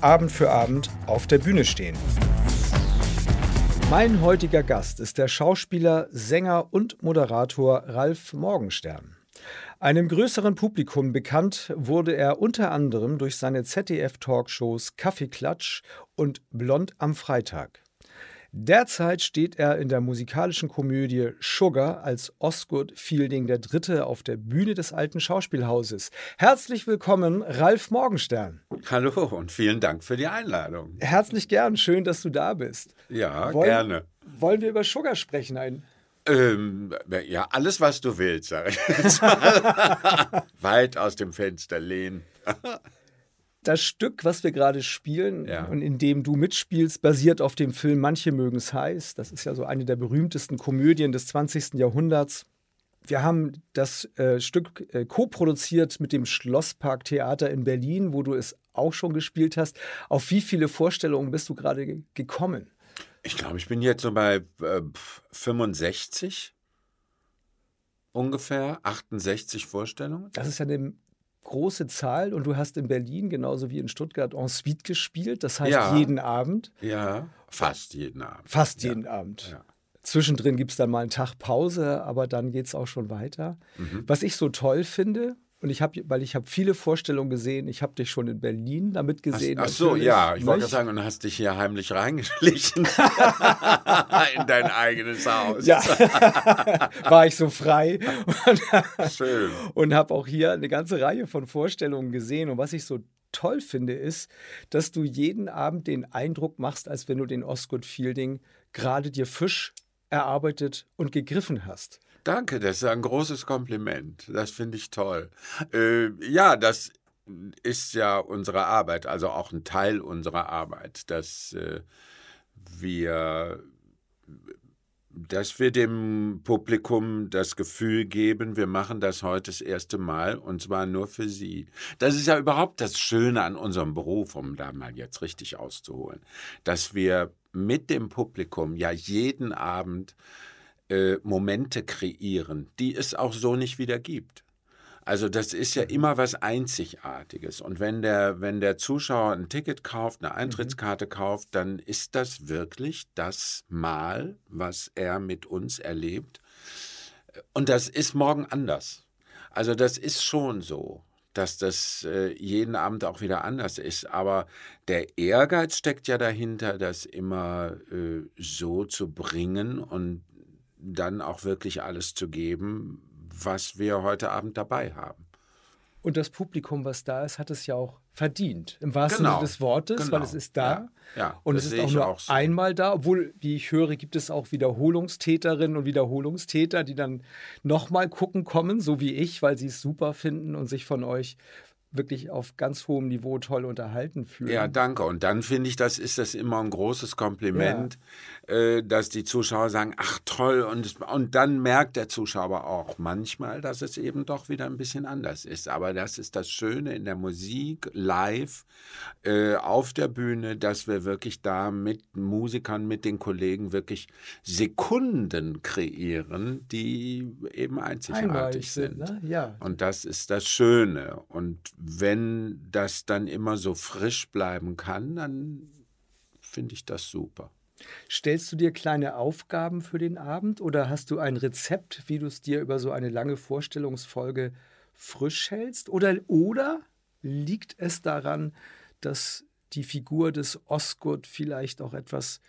Abend für Abend auf der Bühne stehen. Mein heutiger Gast ist der Schauspieler, Sänger und Moderator Ralf Morgenstern. Einem größeren Publikum bekannt wurde er unter anderem durch seine ZDF-Talkshows Kaffeeklatsch und Blond am Freitag. Derzeit steht er in der musikalischen Komödie Sugar als Osgood Fielding III. auf der Bühne des alten Schauspielhauses. Herzlich willkommen, Ralf Morgenstern. Hallo und vielen Dank für die Einladung. Herzlich gern, schön, dass du da bist. Ja, wollen, gerne. Wollen wir über Sugar sprechen? Ein ähm, ja, alles, was du willst, sag ich jetzt. Weit aus dem Fenster lehnen das Stück, was wir gerade spielen ja. und in dem du mitspielst, basiert auf dem Film Manche mögen es heiß. Das ist ja so eine der berühmtesten Komödien des 20. Jahrhunderts. Wir haben das äh, Stück äh, co-produziert mit dem Schlosspark Theater in Berlin, wo du es auch schon gespielt hast. Auf wie viele Vorstellungen bist du gerade ge gekommen? Ich glaube, ich bin jetzt so bei äh, 65 ungefähr, 68 Vorstellungen. Das ist ja eine große Zahl und du hast in Berlin genauso wie in Stuttgart en suite gespielt, das heißt ja. jeden Abend. Ja, fast jeden Abend. Fast jeden ja. Abend. Ja. Zwischendrin gibt es dann mal einen Tag Pause, aber dann geht es auch schon weiter. Mhm. Was ich so toll finde, und ich habe, weil ich habe viele Vorstellungen gesehen. Ich habe dich schon in Berlin damit gesehen. Ach, ach so, ja. Ich wollte sagen, und hast dich hier heimlich reingeschlichen in dein eigenes Haus. Ja, war ich so frei. Und, Schön. Und habe auch hier eine ganze Reihe von Vorstellungen gesehen. Und was ich so toll finde, ist, dass du jeden Abend den Eindruck machst, als wenn du den Osgood Fielding gerade dir Fisch erarbeitet und gegriffen hast. Danke, das ist ein großes Kompliment. Das finde ich toll. Äh, ja, das ist ja unsere Arbeit, also auch ein Teil unserer Arbeit, dass äh, wir dass wir dem Publikum das Gefühl geben, wir machen das heute das erste Mal und zwar nur für sie. Das ist ja überhaupt das Schöne an unserem Beruf, um da mal jetzt richtig auszuholen, dass wir mit dem Publikum ja jeden Abend äh, Momente kreieren, die es auch so nicht wieder gibt. Also das ist ja mhm. immer was Einzigartiges. Und wenn der, wenn der Zuschauer ein Ticket kauft, eine mhm. Eintrittskarte mhm. kauft, dann ist das wirklich das Mal, was er mit uns erlebt. Und das ist morgen anders. Also das ist schon so, dass das äh, jeden Abend auch wieder anders ist. Aber der Ehrgeiz steckt ja dahinter, das immer äh, so zu bringen und dann auch wirklich alles zu geben, was wir heute Abend dabei haben. Und das Publikum, was da ist, hat es ja auch verdient. Im wahrsten genau. Sinne des Wortes, genau. weil es ist da. Ja. Ja, und es ist auch nur auch so. einmal da. Obwohl, wie ich höre, gibt es auch Wiederholungstäterinnen und Wiederholungstäter, die dann nochmal gucken kommen, so wie ich, weil sie es super finden und sich von euch wirklich auf ganz hohem Niveau toll unterhalten fühlen. Ja, danke. Und dann finde ich, das ist das immer ein großes Kompliment, ja. äh, dass die Zuschauer sagen, ach toll. Und, und dann merkt der Zuschauer auch manchmal, dass es eben doch wieder ein bisschen anders ist. Aber das ist das Schöne in der Musik, live, äh, auf der Bühne, dass wir wirklich da mit Musikern, mit den Kollegen wirklich Sekunden kreieren, die eben einzigartig sind. sind. Ne? Ja. Und das ist das Schöne. Und wenn das dann immer so frisch bleiben kann, dann finde ich das super. Stellst du dir kleine Aufgaben für den Abend oder hast du ein Rezept, wie du es dir über so eine lange Vorstellungsfolge frisch hältst? Oder, oder liegt es daran, dass die Figur des Osgood vielleicht auch etwas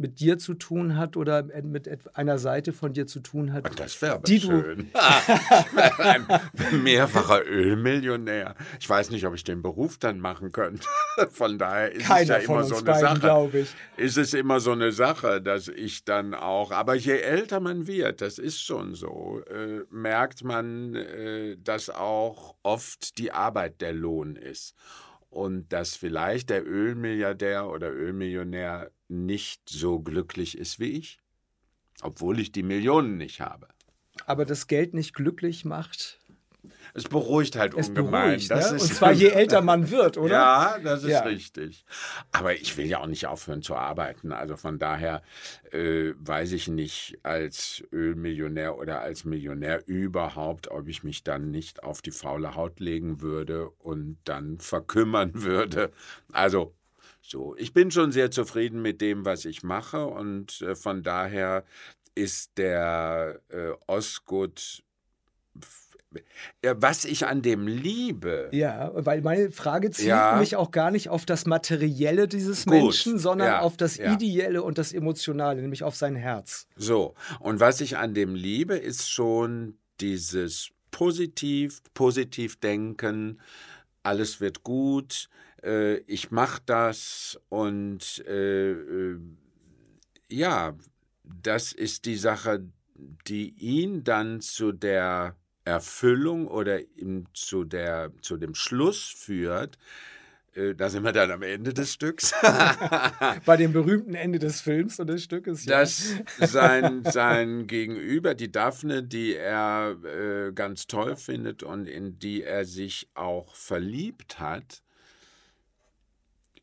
mit dir zu tun hat oder mit einer Seite von dir zu tun hat. Das wäre aber schön. ein mehrfacher Ölmillionär. Ich weiß nicht, ob ich den Beruf dann machen könnte. Von daher ist Keiner es ja immer so eine beiden, Sache. Ich. Ist es immer so eine Sache, dass ich dann auch, aber je älter man wird, das ist schon so, äh, merkt man, äh, dass auch oft die Arbeit der Lohn ist. Und dass vielleicht der Ölmilliardär oder Ölmillionär nicht so glücklich ist wie ich, obwohl ich die Millionen nicht habe. Aber das Geld nicht glücklich macht, es beruhigt halt es ungemein. beruhigt, ne? ist Und zwar je älter man wird, oder? Ja, das ist Ja. richtig. Aber ich will ja auch nicht aufhören zu arbeiten. Also von daher äh, weiß ich nicht als Ölmillionär oder als Millionär überhaupt, ob ich mich dann nicht auf die faule Haut legen würde und dann verkümmern würde. Also so, ich bin schon sehr zufrieden mit dem, was ich mache und äh, von daher ist der äh, Osgood was ich an dem liebe, Ja, weil meine Frage zielt Ja. mich auch gar nicht auf das Materielle dieses Gut, Menschen, sondern ja, auf das ja. Ideelle und das Emotionale, nämlich auf sein Herz. So, und was ich an dem liebe, ist schon dieses positiv, positiv denken, alles wird gut, äh, ich mache das und äh, äh, ja, das ist die Sache, die ihn dann zu der Erfüllung oder ihm zu, der, zu dem Schluss führt, äh, da sind wir dann am Ende des Stücks. Bei dem berühmten Ende des Films und des Stückes. ja. dass sein, sein Gegenüber, die Daphne, die er äh, ganz toll findet und in die er sich auch verliebt hat,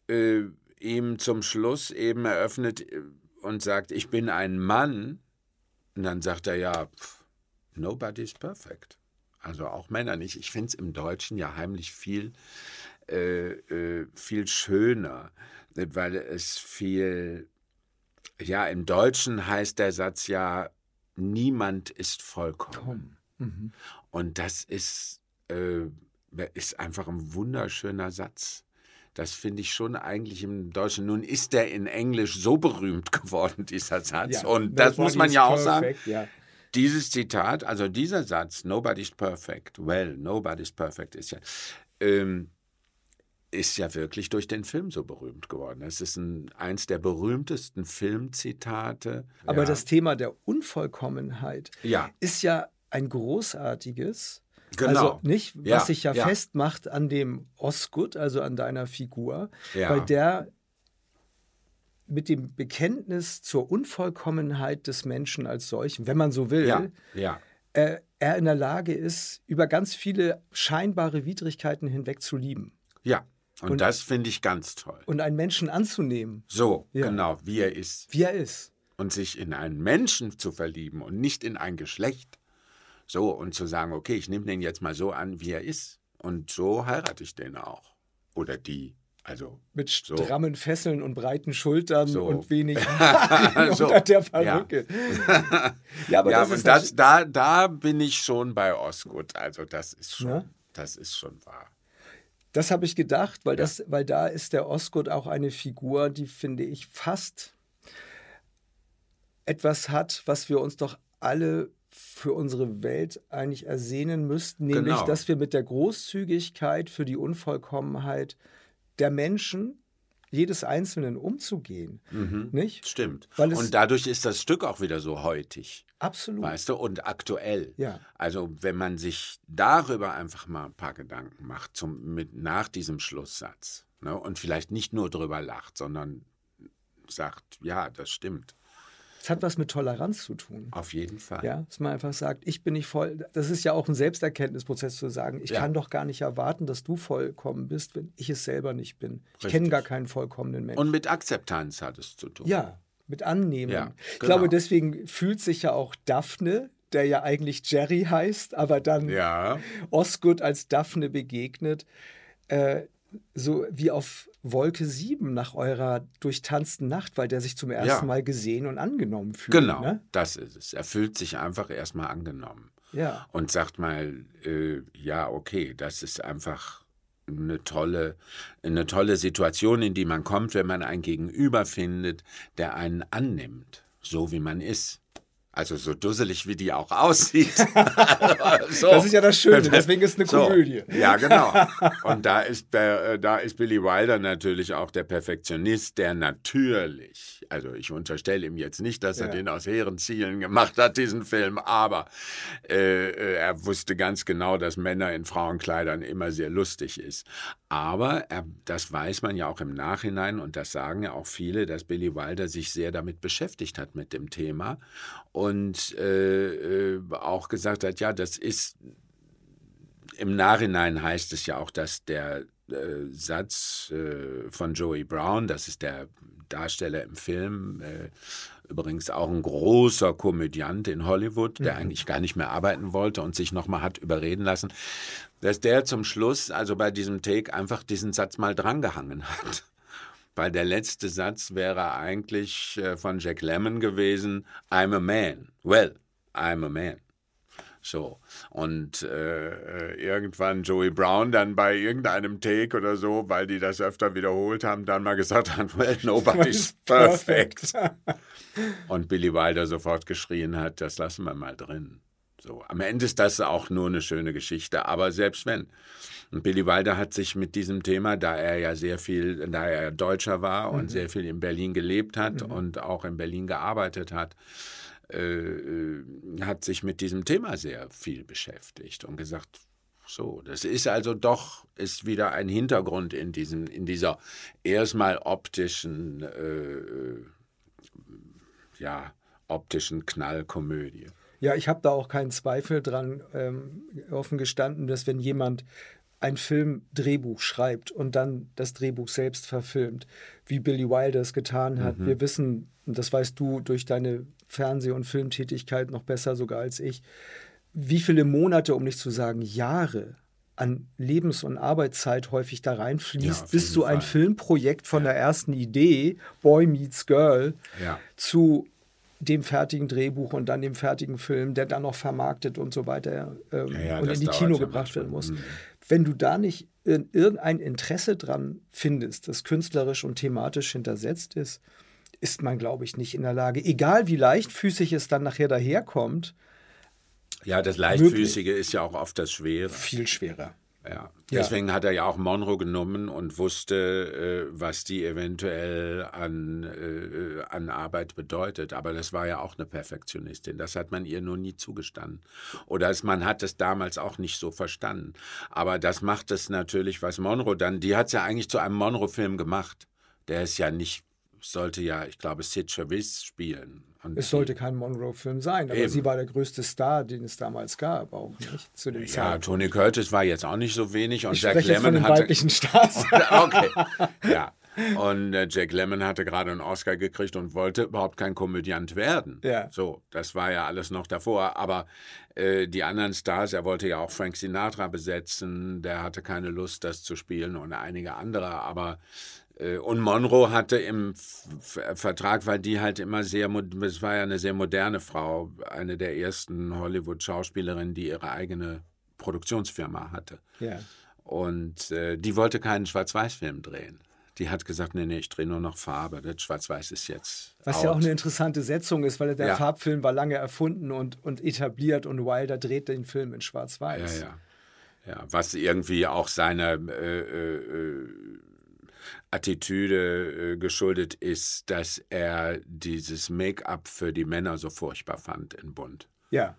äh, ihm zum Schluss eben eröffnet äh, und sagt, ich bin ein Mann. Und dann sagt er ja, pff, nobody's perfect. Also auch Männer nicht. Ich finde es im Deutschen ja heimlich viel, äh, äh, viel schöner, weil es viel ja, im Deutschen heißt der Satz ja, niemand ist vollkommen. Mhm. Und das ist, äh, ist einfach ein wunderschöner Satz. Das finde ich schon eigentlich im Deutschen. Nun ist der in Englisch so berühmt geworden, dieser Satz. Ja, Und das muss man ja auch sagen. perfect, Ja. Dieses Zitat, also dieser Satz, nobody's perfect, well, nobody's perfect, ist ja, ähm, ist ja wirklich durch den Film so berühmt geworden. Es ist ein, eins der berühmtesten Filmzitate. Aber ja. das Thema der Unvollkommenheit Ja, ist ja ein großartiges. genau. Also nicht, was Ja, sich ja, ja. festmacht an dem Osgood, also an deiner Figur, weil der mit dem Bekenntnis zur Unvollkommenheit des Menschen als solchen, wenn man so will, ja, ja, äh, er in der Lage ist, über ganz viele scheinbare Widrigkeiten hinweg zu lieben ja. Und, Und- das finde ich ganz toll. und einen Menschen anzunehmen, So, Ja. genau, wie er ist. wie er ist. Und sich in einen Menschen zu verlieben und nicht in ein Geschlecht. So, und zu sagen, okay, ich nehme den jetzt mal so an, wie er ist. Und so heirate ich den auch. Oder die. Also, Mit So. strammen Fesseln und breiten Schultern So. und wenig So. unter der Perücke. Ja, aber ja, das ist das, da, da bin ich schon bei Osgood. Also, das ist schon, Ja? das ist schon wahr. Das habe ich gedacht, weil, Ja. das, weil da ist der Osgood auch eine Figur, die, finde ich, fast etwas hat, was wir uns doch alle für unsere Welt eigentlich ersehnen müssten, nämlich, Genau. dass wir mit der Großzügigkeit für die Unvollkommenheit der Menschen, jedes Einzelnen umzugehen. Nicht? Mhm. Stimmt. Weil es- und dadurch ist das Stück auch wieder so heutig. Absolut. Weißt du, und aktuell. Ja. Also, wenn man sich darüber einfach mal ein paar Gedanken macht, zum, mit, nach diesem Schlusssatz, ne, und vielleicht nicht nur drüber lacht, sondern sagt, ja, das stimmt, Es hat was mit Toleranz zu tun. auf jeden Fall. Ja, dass man einfach sagt, ich bin nicht voll. Das ist ja auch ein Selbsterkenntnisprozess zu sagen, ich Ja. kann doch gar nicht erwarten, dass du vollkommen bist, wenn ich es selber nicht bin. Ich Richtig. kenne gar keinen vollkommenen Menschen. Und mit Akzeptanz hat es zu tun. ja, mit Annehmen. Ja, Ich genau. glaube, deswegen fühlt sich ja auch Daphne, der ja eigentlich Jerry heißt, aber dann Ja, Osgood als Daphne begegnet, äh, so wie auf Wolke 7 nach eurer durchtanzten Nacht, weil der sich zum ersten Ja. Mal gesehen und angenommen fühlt. genau, Ne? das ist es. Er fühlt sich einfach erstmal angenommen. Ja. und sagt mal, äh, ja, okay, das ist einfach eine tolle, eine tolle Situation, in die man kommt, wenn man ein Gegenüber findet, der einen annimmt, so wie man ist. Also so dusselig, wie die auch aussieht. so. Das ist ja das Schöne, deswegen ist es eine So. Komödie. Ja, genau. Und da ist, äh, da ist Billy Wilder natürlich auch der Perfektionist, der natürlich, also ich unterstelle ihm jetzt nicht, dass er Ja. den aus hehren Zielen gemacht hat, diesen Film, aber äh, äh, er wusste ganz genau, dass Männer in Frauenkleidern immer sehr lustig ist. Aber er, das weiß man ja auch im Nachhinein und das sagen ja auch viele, dass Billy Wilder sich sehr damit beschäftigt hat mit dem Thema und äh, äh, auch gesagt hat, ja, das ist im Nachhinein heißt es ja auch, dass der äh, Satz äh, von Joey Brown, das ist der Darsteller im Film, äh, übrigens auch ein großer Komödiant in Hollywood, der mhm. eigentlich gar nicht mehr arbeiten wollte und sich nochmal hat überreden lassen, dass der zum Schluss, also bei diesem Take, einfach diesen Satz mal drangehangen hat. Weil der letzte Satz wäre eigentlich äh, von Jack Lemmon gewesen, I'm a man. Well, I'm a man. So. Und äh, irgendwann Joey Brown dann bei irgendeinem Take oder so, weil die das öfter wiederholt haben, dann mal gesagt hat, well, nobody's perfect. Und Billy Wilder sofort geschrien hat, das lassen wir mal drin. So. Am Ende ist das auch nur eine schöne Geschichte, aber selbst wenn. Und Billy Wilder hat sich mit diesem Thema, da er ja sehr viel, da er Deutscher war und mhm. sehr viel in Berlin gelebt hat mhm. und auch in Berlin gearbeitet hat, äh, äh, hat sich mit diesem Thema sehr viel beschäftigt und gesagt, so, das ist also doch, ist wieder ein Hintergrund in, diesem, in dieser erstmal optischen, äh, ja, optischen Knallkomödie. Ja, ich habe da auch keinen Zweifel dran ähm, offen gestanden, dass wenn jemand ein Filmdrehbuch schreibt und dann das Drehbuch selbst verfilmt, wie Billy Wilder es getan hat. Mhm. Wir wissen, und das weißt du durch deine Fernseh- und Filmtätigkeit noch besser sogar als ich, wie viele Monate, um nicht zu sagen Jahre, an Lebens- und Arbeitszeit häufig da reinfließt, ja, bis so ein Filmprojekt von ja. der ersten Idee, Boy Meets Girl, ja. zu dem fertigen Drehbuch und dann dem fertigen Film, der dann noch vermarktet und so weiter ähm, und in die Kino gebracht werden muss. Mhm. Wenn du da nicht irgendein Interesse dran findest, das künstlerisch und thematisch hintersetzt ist, ist man, glaube ich, nicht in der Lage, egal wie leichtfüßig es dann nachher daherkommt. Ja, das Leichtfüßige möglich. ist ja auch oft das Schwere. Viel schwerer. Ja. Deswegen ja. hat er ja auch Monroe genommen und wusste, äh, was die eventuell an, äh, an Arbeit bedeutet. Aber das war ja auch eine Perfektionistin. Das hat man ihr nur nie zugestanden. Oder es, man hat es damals auch nicht so verstanden. Aber das macht es natürlich, was Monroe dann, die hat es ja eigentlich zu einem Monroe-Film gemacht. Der ist ja nicht sollte ja, ich glaube, Sid Chavis spielen. Und es sollte kein Monroe-Film sein, aber eben. sie war der größte Star, den es damals gab, auch nicht zu dem Ja, Zeitpunkt. Tony Curtis war jetzt auch nicht so wenig und ich Jack Lemmon den hatte weiblichen Stars. okay, ja. Und äh, Jack Lemmon hatte gerade einen Oscar gekriegt und wollte überhaupt kein Komödiant werden. Ja. So, das war ja alles noch davor. Aber äh, die anderen Stars, er wollte ja auch Frank Sinatra besetzen, der hatte keine Lust, das zu spielen und einige andere. Aber und Monroe hatte im Vertrag, weil die halt immer sehr, es war ja eine sehr moderne Frau, eine der ersten Hollywood-Schauspielerinnen, die ihre eigene Produktionsfirma hatte. Ja. Und äh, die wollte keinen Schwarz-Weiß-Film drehen. Die hat gesagt, nee, nee, ich drehe nur noch Farbe. Das Schwarz-Weiß ist jetzt. Was out. ja auch eine interessante Setzung ist, weil der ja. Farbfilm war lange erfunden und, und etabliert und Wilder dreht den Film in Schwarz-Weiß. Ja, ja. Ja, was irgendwie auch seiner äh, äh, äh Attitüde äh, geschuldet ist, dass er dieses Make-up für die Männer so furchtbar fand in Bund. Ja.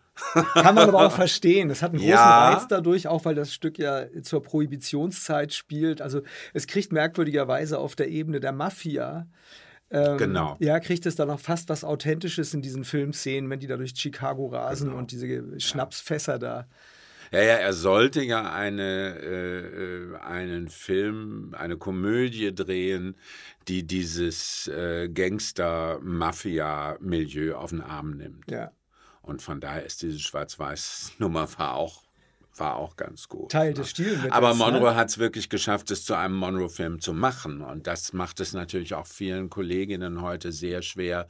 Kann man aber auch verstehen. Es hat einen großen ja. Reiz dadurch, auch weil das Stück ja zur Prohibitionszeit spielt. Also es kriegt merkwürdigerweise auf der Ebene der Mafia. Ähm, genau. Ja, kriegt es da noch fast was Authentisches in diesen Filmszenen, wenn die da durch Chicago rasen genau. und diese Schnapsfässer da ja, ja, er sollte ja eine, äh, äh, einen Film, eine Komödie drehen, die dieses äh, Gangster-Mafia-Milieu auf den Arm nimmt. Ja. Und von daher ist diese Schwarz-Weiß-Nummer war auch war auch ganz gut. Teil des Stilmittels. Aber ne? Monroe hat es wirklich geschafft, es zu einem Monroe-Film zu machen. Und das macht es natürlich auch vielen Kolleginnen heute sehr schwer,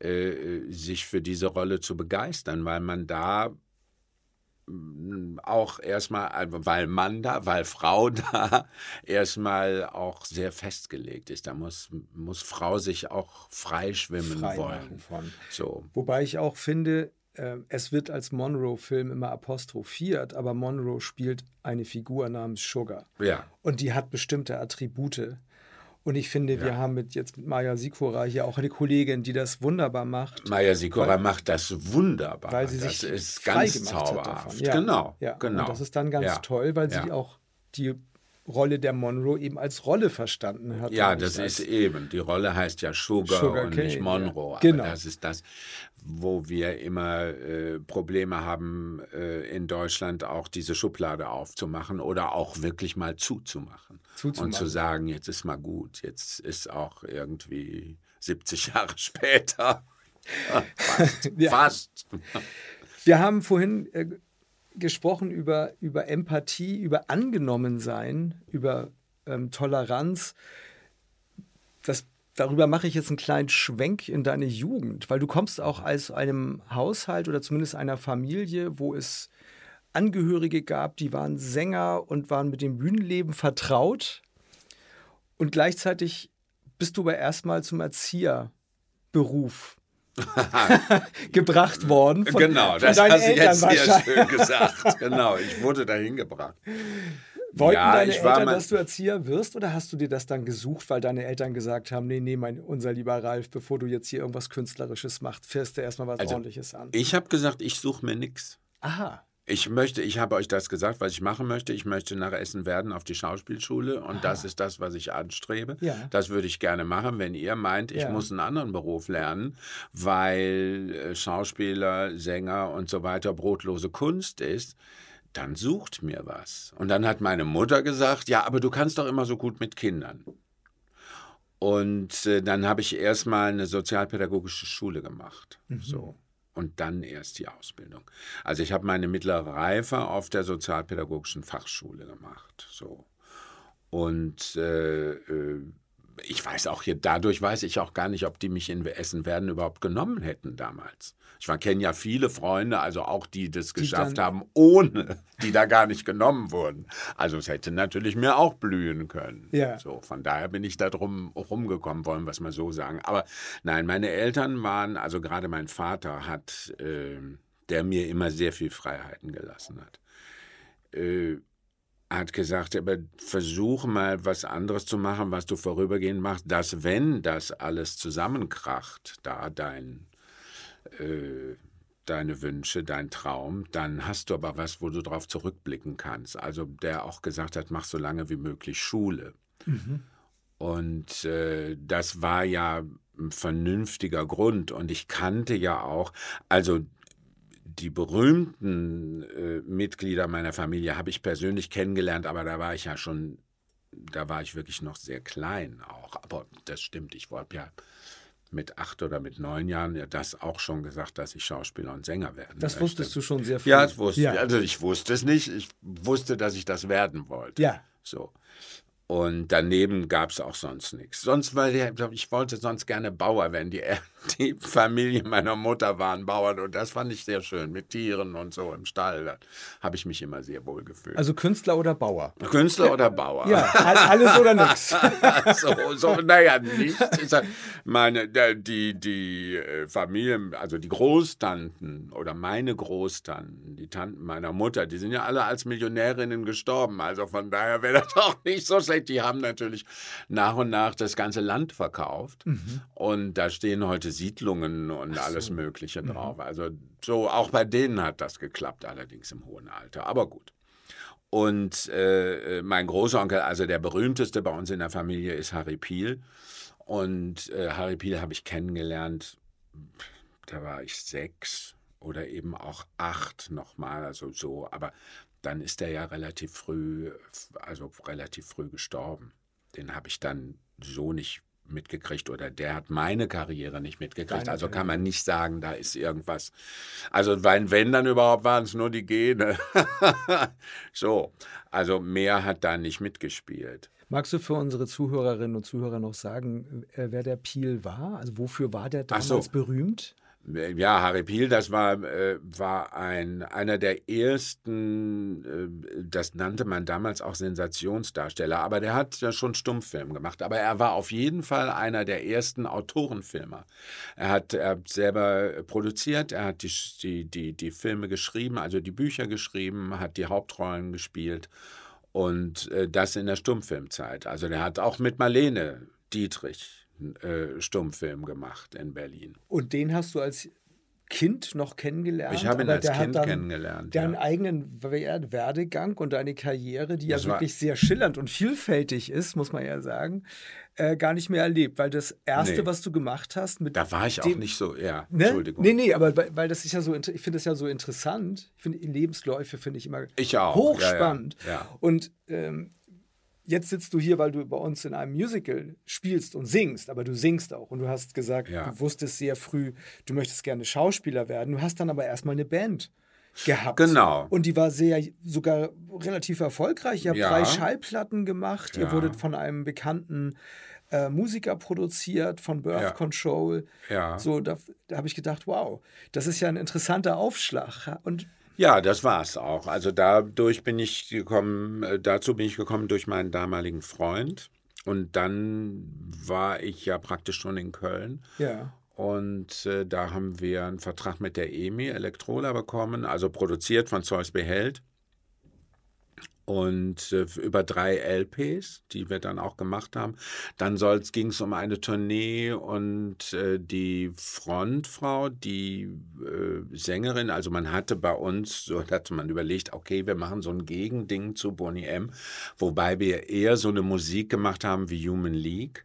äh, sich für diese Rolle zu begeistern, weil man da auch erstmal, also weil Mann da, weil Frau da erstmal auch sehr festgelegt ist. Da muss, muss Frau sich auch freischwimmen Frei wollen. Von. So. Wobei ich auch finde, äh, es wird als Monroe-Film immer apostrophiert, aber Monroe spielt eine Figur namens Sugar. Ja. Und die hat bestimmte Attribute. Und ich finde, ja. wir haben mit jetzt mit Maya Sikora hier auch eine Kollegin, die das wunderbar macht. Maya Sikora weil, macht das wunderbar. Weil sie das sich ist ganz zauberhaft. Ja, genau, ja. genau. Und das ist dann ganz toll, weil sie auch die Rolle der Monroe eben als Rolle verstanden hat. Ja, das ist eben. Die Rolle heißt ja Sugar, Sugar und Cane, nicht Monroe. Ja. Genau. das ist das, wo wir immer äh, Probleme haben, äh, in Deutschland auch diese Schublade aufzumachen oder auch wirklich mal zuzumachen. zuzumachen. Und zu sagen, jetzt ist mal gut, jetzt ist auch irgendwie 70 Jahre später. Fast. ja. Fast. Wir haben vorhin äh, gesprochen über, über Empathie, über Angenommensein, über ähm, Toleranz. Das, darüber mache ich jetzt einen kleinen Schwenk in deine Jugend, weil du kommst auch aus einem Haushalt oder zumindest einer Familie, wo es Angehörige gab, die waren Sänger und waren mit dem Bühnenleben vertraut. Und gleichzeitig bist du aber erstmal zum Erzieherberuf gebracht worden. Von, genau, von das hast du jetzt sehr schön gesagt. Genau, ich wurde dahin gebracht. Wollten ja, deine Eltern, dass du Erzieher wirst oder hast du dir das dann gesucht, weil deine Eltern gesagt haben, nee, nee, mein, unser lieber Ralf, bevor du jetzt hier irgendwas Künstlerisches machst, fährst du erstmal was also, Ordentliches an? Ich habe gesagt, ich suche mir nichts. Aha. Ich möchte, ich habe euch das gesagt, was ich machen möchte. Ich möchte nach Essen werden auf die Schauspielschule und Aha. das ist das, was ich anstrebe. Ja. Das würde ich gerne machen, wenn ihr meint, ich ja. muss einen anderen Beruf lernen, weil äh, Schauspieler, Sänger und so weiter brotlose Kunst ist. Dann sucht mir was. Und dann hat meine Mutter gesagt, ja, aber du kannst doch immer so gut mit Kindern. Und äh, dann habe ich erstmal eine sozialpädagogische Schule gemacht. Mhm. So und dann erst die Ausbildung. Also ich habe meine mittlere Reife auf der sozialpädagogischen Fachschule gemacht. So. Und äh, äh ich weiß auch hier, dadurch weiß ich auch gar nicht, ob die mich in Essen werden überhaupt genommen hätten damals. Ich kenne ja viele Freunde, also auch die das die geschafft haben, ohne, die da gar nicht genommen wurden. Also es hätte natürlich mir auch blühen können. Ja. So, von daher bin ich da drum rumgekommen, wollen wir es mal so sagen. Aber nein, meine Eltern waren, also gerade mein Vater hat, äh, der mir immer sehr viel Freiheiten gelassen hat. Äh, hat gesagt, aber versuch mal was anderes zu machen, was du vorübergehend machst, dass wenn das alles zusammenkracht, da dein äh, deine Wünsche, dein Traum, dann hast du aber was, wo du darauf zurückblicken kannst. Also der auch gesagt hat, mach so lange wie möglich Schule. Mhm. Und äh, das war ja ein vernünftiger Grund. Und ich kannte ja auch, also die berühmten äh, Mitglieder meiner Familie habe ich persönlich kennengelernt, aber da war ich ja schon, da war ich wirklich noch sehr klein auch. Aber das stimmt, ich wollte ja mit acht oder mit neun Jahren ja das auch schon gesagt, dass ich Schauspieler und Sänger werden Das möchte. wusstest du schon sehr früh. Ja, das wusste ja. Also ich wusste es nicht. Ich wusste, dass ich das werden wollte. Ja. So. Und daneben gab es auch sonst nichts. Sonst, weil ich wollte sonst gerne Bauer werden. Die, die Familie meiner Mutter waren Bauern und das fand ich sehr schön mit Tieren und so im Stall. Da habe ich mich immer sehr wohl gefühlt. Also Künstler oder Bauer? Künstler oder Bauer. Ja, alles oder nichts. so, so, naja, nichts. Meine, die, die äh, Familie, also die Großtanten oder meine Großtanten, die Tanten meiner Mutter, die sind ja alle als Millionärinnen gestorben. Also von daher wäre das auch nicht so schlecht die haben natürlich nach und nach das ganze Land verkauft. Mhm. Und da stehen heute Siedlungen und so. alles Mögliche mhm. drauf. Also so auch bei denen hat das geklappt, allerdings im hohen Alter. Aber gut. Und äh, mein Großonkel, also der berühmteste bei uns in der Familie, ist Harry Piel. Und äh, Harry Piel habe ich kennengelernt, da war ich sechs oder eben auch acht nochmal, also so. Aber dann ist er ja relativ früh, also relativ früh gestorben. Den habe ich dann so nicht mitgekriegt oder der hat meine Karriere nicht mitgekriegt. Deine also kann man nicht sagen, da ist irgendwas. Also weil, wenn dann überhaupt waren es nur die Gene. so, also mehr hat da nicht mitgespielt. Magst du für unsere Zuhörerinnen und Zuhörer noch sagen, äh, wer der Piel war? Also wofür war der damals so. berühmt? Ja, Harry Piel, das war, äh, war ein, einer der ersten, äh, das nannte man damals auch Sensationsdarsteller, aber der hat ja schon Stummfilm gemacht. Aber er war auf jeden Fall einer der ersten Autorenfilmer. Er hat, er hat selber produziert, er hat die, die, die, die Filme geschrieben, also die Bücher geschrieben, hat die Hauptrollen gespielt und äh, das in der Stummfilmzeit. Also der hat auch mit Marlene Dietrich äh, Stummfilm gemacht in Berlin. Und den hast du als Kind noch kennengelernt. Ich habe ihn als Kind dann kennengelernt. Deinen Ja. eigenen Wer- Werdegang und deine Karriere, die Das ja wirklich sehr schillernd und vielfältig ist, muss man ja sagen, äh, gar nicht mehr erlebt. Weil das Erste, Nee. was du gemacht hast mit Da war ich auch dem- nicht so, ja, Ne? Entschuldigung. Nee, nee, aber weil, weil das ist ja so, ich finde das ja so interessant. Ich finde Lebensläufe finde ich immer Ich auch. hochspannend. Ja. Und ähm, jetzt sitzt du hier, weil du bei uns in einem Musical spielst und singst, aber du singst auch. Und du hast gesagt, Ja. du wusstest sehr früh, du möchtest gerne Schauspieler werden. Du hast dann aber erstmal eine Band gehabt. Genau. Und die war sehr, sogar relativ erfolgreich. Ihr habt Ja. drei Schallplatten gemacht. Ihr Ja. wurdet von einem bekannten äh, Musiker produziert, von Birth Ja. Control. Ja. So, da, da habe ich gedacht, wow, das ist ja ein interessanter Aufschlag. Und Ja, das war's auch. Also dadurch bin ich gekommen, äh, dazu bin ich gekommen durch meinen damaligen Freund. Und dann war ich ja praktisch schon in Köln. ja, Und äh, da haben wir einen Vertrag mit der EMI Elektrola bekommen, also produziert von Zeus Beheld. Und äh, über drei LPs, die wir dann auch gemacht haben. Dann ging es um eine Tournee und äh, die Frontfrau, die äh, Sängerin, also man hatte bei uns, so hatte man überlegt, okay, wir machen so ein Gegending zu Bonnie M, wobei wir eher so eine Musik gemacht haben wie Human League.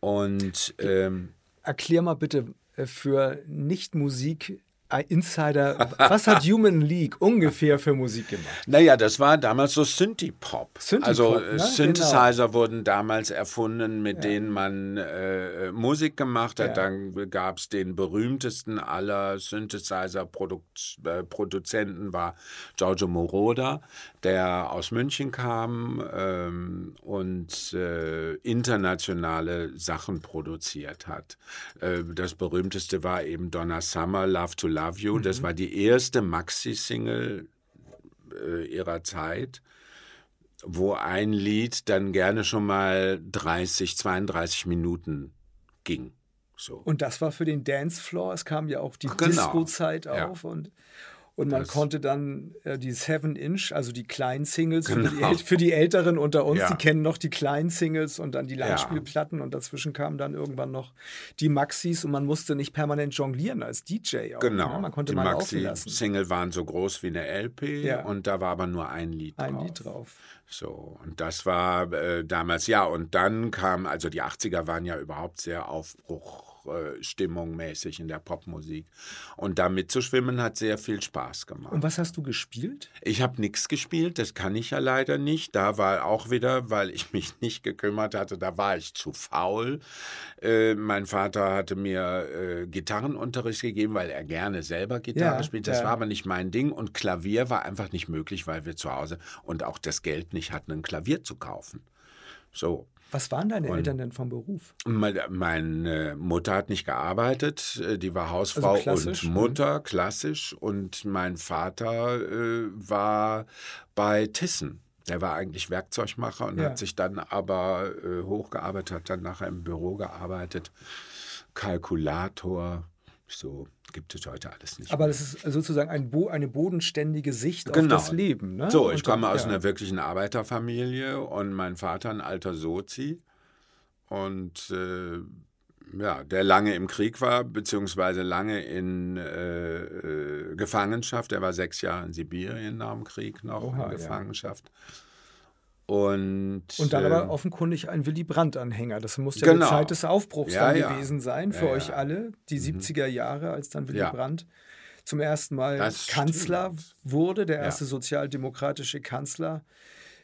Und ähm, erklär mal bitte äh, für Nicht-Musik. Äh, Insider, was hat Human League ungefähr für Musik gemacht? Naja, das war damals so Synthie-Pop. Synthie-Pop, also ne? äh, Synthesizer wurden damals erfunden, mit denen man äh, äh, Musik gemacht hat. Ja. Dann gab es den berühmtesten aller Synthesizer-Produzenten, war Giorgio Moroder, der aus München kam ähm, und äh, internationale Sachen produziert hat. Äh, das berühmteste war eben Donna Summer, Love to Love You. Das war die erste Maxi-Single äh, ihrer Zeit, wo ein Lied dann gerne schon mal 30, 32 Minuten ging. So. Und das war für den Dancefloor. Es kam ja auch die Genau. Disco-Zeit Ja. auf und, und man Das- konnte dann äh, die Seven Inch, also die kleinen Singles für, die, Genau. für die Älteren unter uns, Ja. die kennen noch die kleinen Singles und dann die Ja. Langspielplatten und dazwischen kamen dann irgendwann noch die Maxis und man musste nicht permanent jonglieren als DJ. Auch, Genau. Ne? Man konnte die mal. Maxi-Single waren so groß wie eine LP Ja. und da war aber nur ein Lied Ein drauf. Lied drauf. So, und das war äh, damals, ja, und dann kam, also die 80er waren ja überhaupt sehr Aufbruchstimmung mäßig in der Popmusik. Und da mitzuschwimmen hat sehr viel Spaß gemacht. Und was hast du gespielt? Ich habe nichts gespielt, das kann ich ja leider nicht. Da war auch wieder, weil ich mich nicht gekümmert hatte, da war ich zu faul. Äh, mein Vater hatte mir äh, Gitarrenunterricht gegeben, weil er gerne selber Gitarre Ja, spielt. Das ja. war aber nicht mein Ding. Und Klavier war einfach nicht möglich, weil wir zu Hause und auch das Geld nicht hatten, ein Klavier zu kaufen. So. Was waren deine Eltern denn vom Beruf? Meine, Mutter hat nicht gearbeitet, äh, die war Hausfrau Also und Mutter, klassisch. Und mein Vater äh, war bei Thyssen. Der war eigentlich Werkzeugmacher und Ja. hat sich dann aber äh, hochgearbeitet, hat dann nachher im Büro gearbeitet. Kalkulator, so gibt es heute alles nicht. Aber das ist sozusagen ein Bo eine bodenständige Sicht Genau. auf das Leben. Ne? So, ich Und komme aus ja. einer wirklichen Arbeiterfamilie und mein Vater ein alter Sozi. Und äh, ja, der lange im Krieg war, beziehungsweise lange in äh, äh, Gefangenschaft. Er war sechs Jahre in Sibirien nach dem Krieg noch Oha, in ja. Und, Und dann äh, aber offenkundig ein Willy Brandt-Anhänger. Das muss ja Genau. die Zeit des Aufbruchs Ja, dann ja. gewesen sein für Ja, euch. Mhm. alle. Die 70er Jahre, als dann Willy. Brandt zum ersten Mal Das Kanzler stimmt. wurde, der erste sozialdemokratische Kanzler.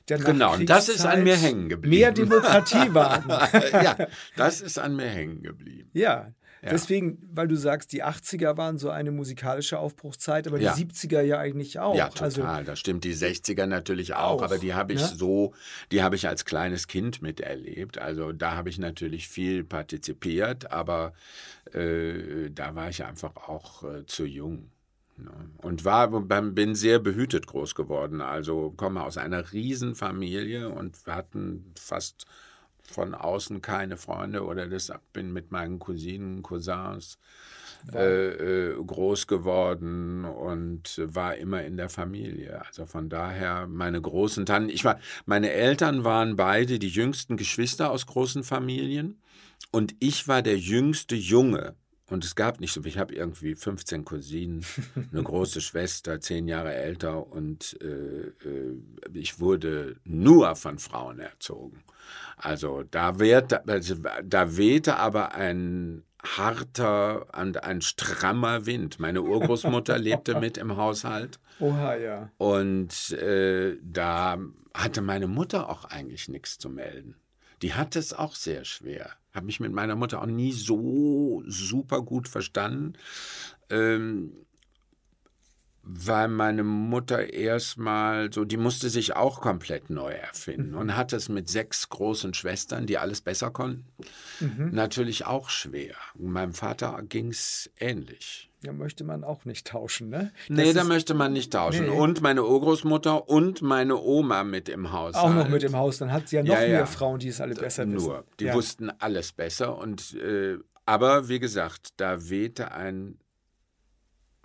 Der Genau, und das ist an mir hängen geblieben. Mehr Demokratie wagen. ja, das ist an mir hängen geblieben. ja. Ja. Deswegen, weil du sagst, die 80er waren so eine musikalische Aufbruchszeit, aber Ja. die 70er ja eigentlich auch. Ja, total. Also, das stimmt. Die 60er natürlich auch, Auch, aber die habe ich ne? so, die habe ich als kleines Kind miterlebt. Also da habe ich natürlich viel partizipiert, aber äh, da war ich einfach auch äh, zu jung. Ne? Und war, beim- bin sehr behütet groß geworden. Also komme aus einer Riesenfamilie und wir hatten fast von außen keine Freunde oder das bin mit meinen Cousinen, Cousins äh, äh, groß geworden und war immer in der Familie. Also von daher meine großen Tanten. Ich war, meine Eltern waren beide die jüngsten Geschwister aus großen Familien und ich war der jüngste Junge Und es gab nicht so, ich habe irgendwie 15 Cousinen, eine große Schwester, zehn Jahre älter und äh, äh, ich wurde nur von Frauen erzogen. Also da, wehte, also da wehte aber ein harter und ein strammer Wind. Meine Urgroßmutter lebte mit im Haushalt. Oha, ja. Und äh, da hatte meine Mutter auch eigentlich nichts zu melden. Die hatte es auch sehr schwer. Habe mich mit meiner Mutter auch nie so super gut verstanden. Ähm, weil meine Mutter erstmal so, die musste sich auch komplett neu erfinden mhm. und hatte es mit sechs großen Schwestern, die alles besser konnten, mhm. natürlich auch schwer. meinem Vater ging es ähnlich. Ja, möchte man auch nicht tauschen, ne? Das nee, da möchte man nicht tauschen. Nee. Und meine Urgroßmutter und meine Oma mit im Haus. Auch noch mit im Haus. Dann hat sie ja noch ja, mehr ja. Frauen, die es alle besser Nur. wissen. Nur, die ja. wussten alles besser. Und, äh, aber wie gesagt, da wehte ein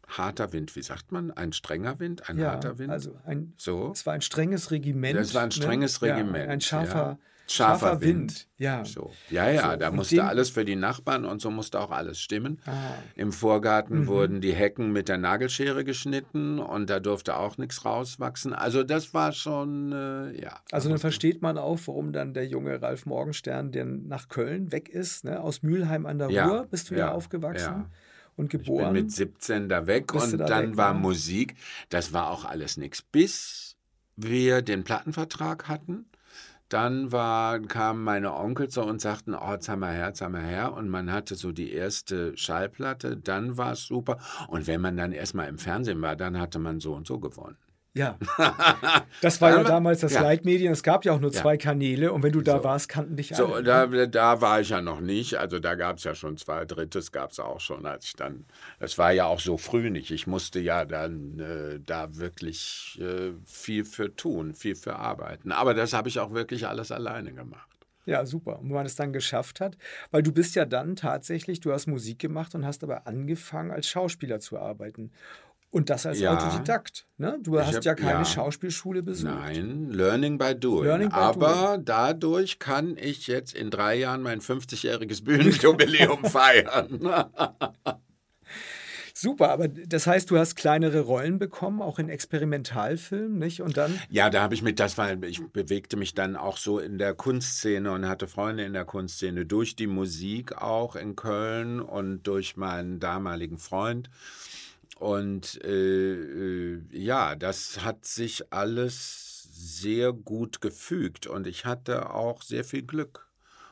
harter Wind, wie sagt man? Ein strenger Wind, ein harter Wind? Also ein, so. es war ein strenges Regiment. Es war ein ne? strenges ne? Regiment. ein scharfer Scharfer, scharfer Wind. Wind. Ja. So. Ja, ja, so. da musste alles für die Nachbarn und so musste auch alles stimmen. Ah. Im Vorgarten mhm. wurden die Hecken mit der Nagelschere geschnitten und da durfte auch nichts rauswachsen. Also das war schon, äh, ja. Also dann versteht man auch, warum dann der junge Ralf Morgenstern, der nach Köln weg ist, ne? aus Mülheim an der ja. Ruhr, bist du ja, ja aufgewachsen. Ja. Und geboren. Ich bin mit 17 da weg und da dann weg, war ja. Musik. Das war auch alles nichts. Bis wir den Plattenvertrag hatten dann war, kamen meine Onkel zu uns und sagten, oh, jetzt haben wir her, jetzt haben wir her. Und man hatte so die erste Schallplatte, dann war es super. Und wenn man dann erstmal im Fernsehen war, dann hatte man so und so gewonnen. Ja. Das war ja damals das ja. Leitmedien. Es gab ja auch nur zwei ja. Kanäle und wenn du da so. warst, kannten dich alle. So, da, da war ich ja noch nicht. Also da gab es ja schon zwei. Drittes gab es auch schon, als ich dann. Es war ja auch so früh nicht. Ich musste ja dann äh, da wirklich äh, viel für tun, viel für arbeiten. Aber das habe ich auch wirklich alles alleine gemacht. Ja, super. Und wenn man es dann geschafft hat, weil du bist ja dann tatsächlich, du hast Musik gemacht und hast aber angefangen, als Schauspieler zu arbeiten. Und das als ja. Autodidakt. Ne? Du hast hab, ja keine ja. Schauspielschule besucht. Nein, Learning by Doing. Learning by Aber doing. dadurch kann ich jetzt in drei Jahren mein 50-jähriges Bühnenjubiläum feiern. Super, aber das heißt, du hast kleinere Rollen bekommen, auch in Experimentalfilmen, nicht? Und dann? Ja, da habe ich mich, das war, ich bewegte mich dann auch so in der Kunstszene und hatte Freunde in der Kunstszene durch die Musik auch in Köln und durch meinen damaligen Freund. Und äh, äh, ja, das hat sich alles sehr gut gefügt und ich hatte auch sehr viel Glück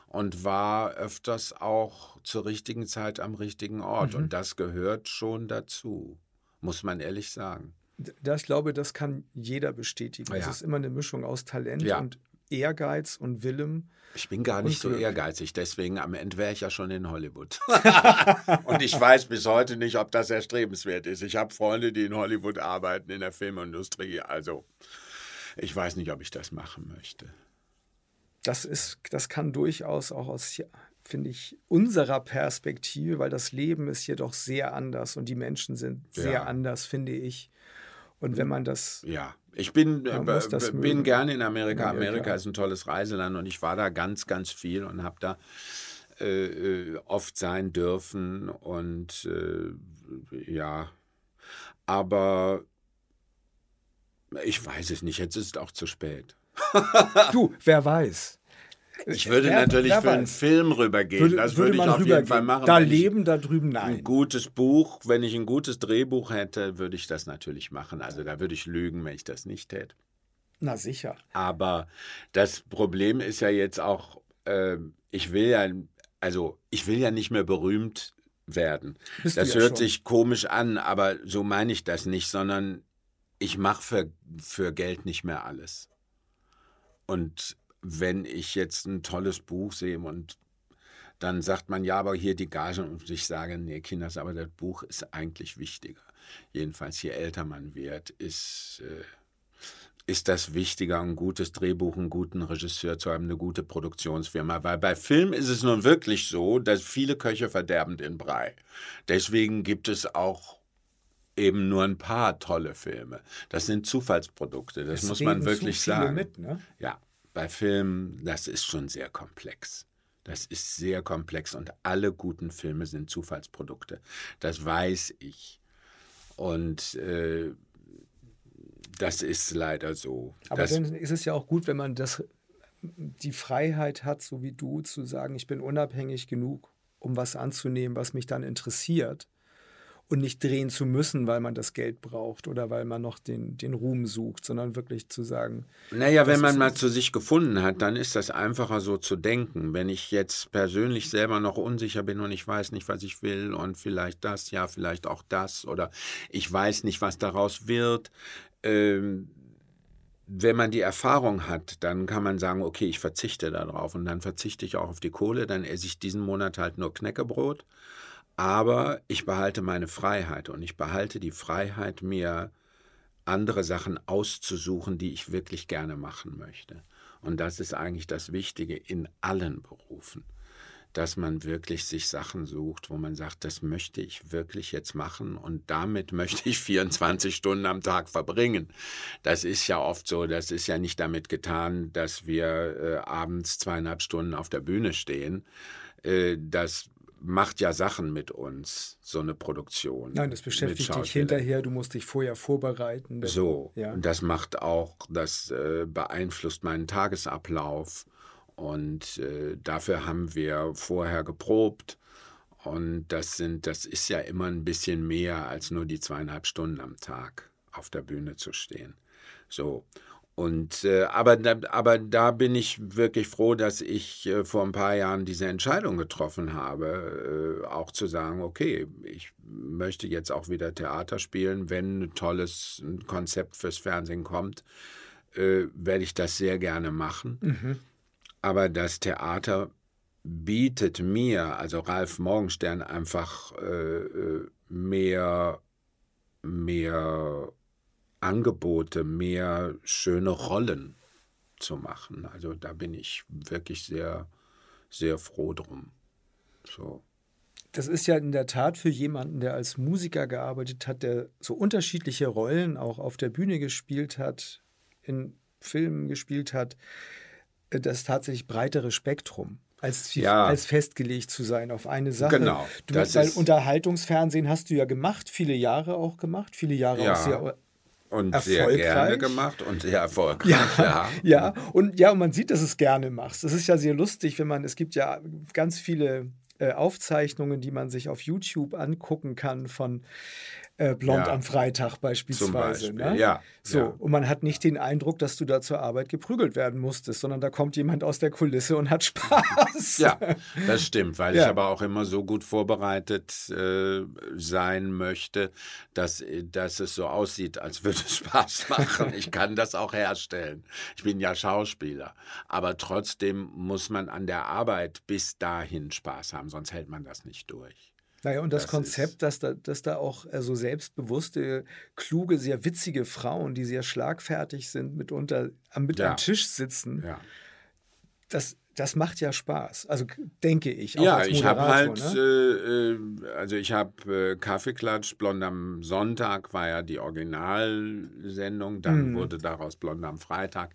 und war öfters auch zur richtigen Zeit am richtigen Ort. Mhm. Und das gehört schon dazu, muss man ehrlich sagen. Das, ich glaube, das kann jeder bestätigen. Ja. Es ist immer eine Mischung aus Talent ja. und Ehrgeiz und Willem. Ich bin gar nicht so ehrgeizig, deswegen am Ende wäre ich ja schon in Hollywood. und ich weiß bis heute nicht, ob das erstrebenswert ist. Ich habe Freunde, die in Hollywood arbeiten, in der Filmindustrie. Also ich weiß nicht, ob ich das machen möchte. Das ist, das kann durchaus auch aus, finde ich, unserer Perspektive, weil das Leben ist hier doch sehr anders und die Menschen sind sehr ja. anders, finde ich. Und wenn man das. Ja, ich bin, äh, bin gerne in Amerika. Amerika. Amerika ist ein tolles Reiseland und ich war da ganz, ganz viel und habe da äh, äh, oft sein dürfen. Und äh, ja, aber ich weiß es nicht. Jetzt ist es auch zu spät. du, wer weiß. Ich würde wer, natürlich wer für einen Film rübergehen. Würde, das würde, würde ich auf jeden Fall machen. Da leben, da drüben nein. Ein gutes Buch, wenn ich ein gutes Drehbuch hätte, würde ich das natürlich machen. Also da würde ich lügen, wenn ich das nicht hätte. Na sicher. Aber das Problem ist ja jetzt auch, äh, ich will ja, also ich will ja nicht mehr berühmt werden. Bist das ja hört schon. sich komisch an, aber so meine ich das nicht, sondern ich mache für, für Geld nicht mehr alles. Und wenn ich jetzt ein tolles Buch sehe und dann sagt man, ja, aber hier die Gage und ich sage, nee, Kinders, aber das Buch ist eigentlich wichtiger. Jedenfalls, je älter man wird, ist, äh, ist das wichtiger, ein gutes Drehbuch, einen guten Regisseur zu haben, eine gute Produktionsfirma. Weil bei Film ist es nun wirklich so, dass viele Köche verderben den Brei. Deswegen gibt es auch eben nur ein paar tolle Filme. Das sind Zufallsprodukte, das es muss man wirklich sagen. Mit, ne? Ja bei Filmen, das ist schon sehr komplex. Das ist sehr komplex und alle guten Filme sind Zufallsprodukte. Das weiß ich. Und äh, das ist leider so. Aber das, dann ist es ja auch gut, wenn man das, die Freiheit hat, so wie du, zu sagen, ich bin unabhängig genug, um was anzunehmen, was mich dann interessiert und nicht drehen zu müssen, weil man das Geld braucht oder weil man noch den, den Ruhm sucht, sondern wirklich zu sagen. Naja, wenn man mal zu sich gefunden hat, dann ist das einfacher so zu denken. Wenn ich jetzt persönlich selber noch unsicher bin und ich weiß nicht, was ich will und vielleicht das, ja, vielleicht auch das oder ich weiß nicht, was daraus wird. Ähm, wenn man die Erfahrung hat, dann kann man sagen, okay, ich verzichte darauf und dann verzichte ich auch auf die Kohle, dann esse ich diesen Monat halt nur Knäckebrot aber ich behalte meine Freiheit und ich behalte die Freiheit, mir andere Sachen auszusuchen, die ich wirklich gerne machen möchte. Und das ist eigentlich das Wichtige in allen Berufen, dass man wirklich sich Sachen sucht, wo man sagt, das möchte ich wirklich jetzt machen und damit möchte ich 24 Stunden am Tag verbringen. Das ist ja oft so, das ist ja nicht damit getan, dass wir äh, abends zweieinhalb Stunden auf der Bühne stehen. Äh, das macht ja Sachen mit uns, so eine Produktion. Nein, das beschäftigt dich hinterher, du musst dich vorher vorbereiten. So, ja. und das macht auch, das äh, beeinflusst meinen Tagesablauf. Und äh, dafür haben wir vorher geprobt. Und das sind, das ist ja immer ein bisschen mehr als nur die zweieinhalb Stunden am Tag auf der Bühne zu stehen. So. Und äh, aber, da, aber da bin ich wirklich froh, dass ich äh, vor ein paar Jahren diese Entscheidung getroffen habe, äh, auch zu sagen, okay, ich möchte jetzt auch wieder Theater spielen, wenn ein tolles Konzept fürs Fernsehen kommt, äh, werde ich das sehr gerne machen. Mhm. Aber das Theater bietet mir, also Ralf Morgenstern, einfach äh, äh, mehr, mehr Angebote, mehr schöne Rollen zu machen. Also da bin ich wirklich sehr, sehr froh drum. So. Das ist ja in der Tat für jemanden, der als Musiker gearbeitet hat, der so unterschiedliche Rollen auch auf der Bühne gespielt hat, in Filmen gespielt hat, äh, das tatsächlich breitere Spektrum als, ja. als festgelegt zu sein auf eine Sache. Genau. Du, weil Unterhaltungsfernsehen hast du ja gemacht, viele Jahre auch gemacht, viele Jahre ja. auch sehr und sehr gerne gemacht und sehr erfolgreich. Ja, ja, ja. Und ja, und man sieht, dass es gerne machst. Es ist ja sehr lustig, wenn man, es gibt ja ganz viele äh, Aufzeichnungen, die man sich auf YouTube angucken kann von äh, Blond ja. am Freitag beispielsweise. Ne? Ja. So, ja. und man hat nicht den Eindruck, dass du da zur Arbeit geprügelt werden musstest, sondern da kommt jemand aus der Kulisse und hat Spaß. Ja, das stimmt, weil ich aber auch immer so gut vorbereitet äh, sein möchte, dass, dass es so aussieht, als würde es Spaß machen. Ich kann das auch herstellen. Ich bin ja Schauspieler. Aber trotzdem muss man an der Arbeit bis dahin Spaß haben, sonst hält man das nicht durch. Naja, und das, das Konzept, dass da, dass da auch so also selbstbewusste, kluge, sehr witzige Frauen, die sehr schlagfertig sind, mitunter mit ja. am Tisch sitzen, ja. das, das macht ja Spaß. Also denke ich. ja, ich habe halt, ne? äh, äh, also ich habe äh, Kaffeeklatsch, Blond am Sonntag war ja die Originalsendung, dann mhm. wurde daraus Blond am Freitag.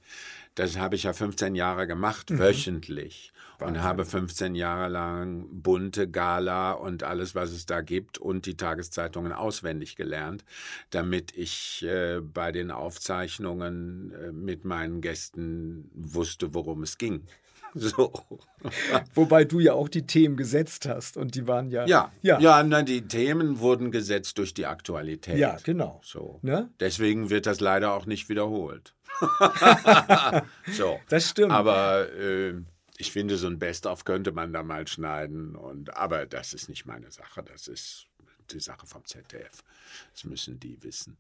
Das habe ich ja 15 Jahre gemacht, mhm. wöchentlich. Wahnsinn. Und habe 15 Jahre lang bunte Gala und alles, was es da gibt und die Tageszeitungen auswendig gelernt, damit ich äh, bei den Aufzeichnungen äh, mit meinen Gästen wusste, worum es ging. So. Wobei du ja auch die Themen gesetzt hast und die waren ja. Ja, ja. ja na, die Themen wurden gesetzt durch die Aktualität. Ja, genau. So. Ne? Deswegen wird das leider auch nicht wiederholt. so. Das stimmt. Aber äh, ich finde, so ein Best-of könnte man da mal schneiden. Und, aber das ist nicht meine Sache. Das ist die Sache vom ZDF. Das müssen die wissen.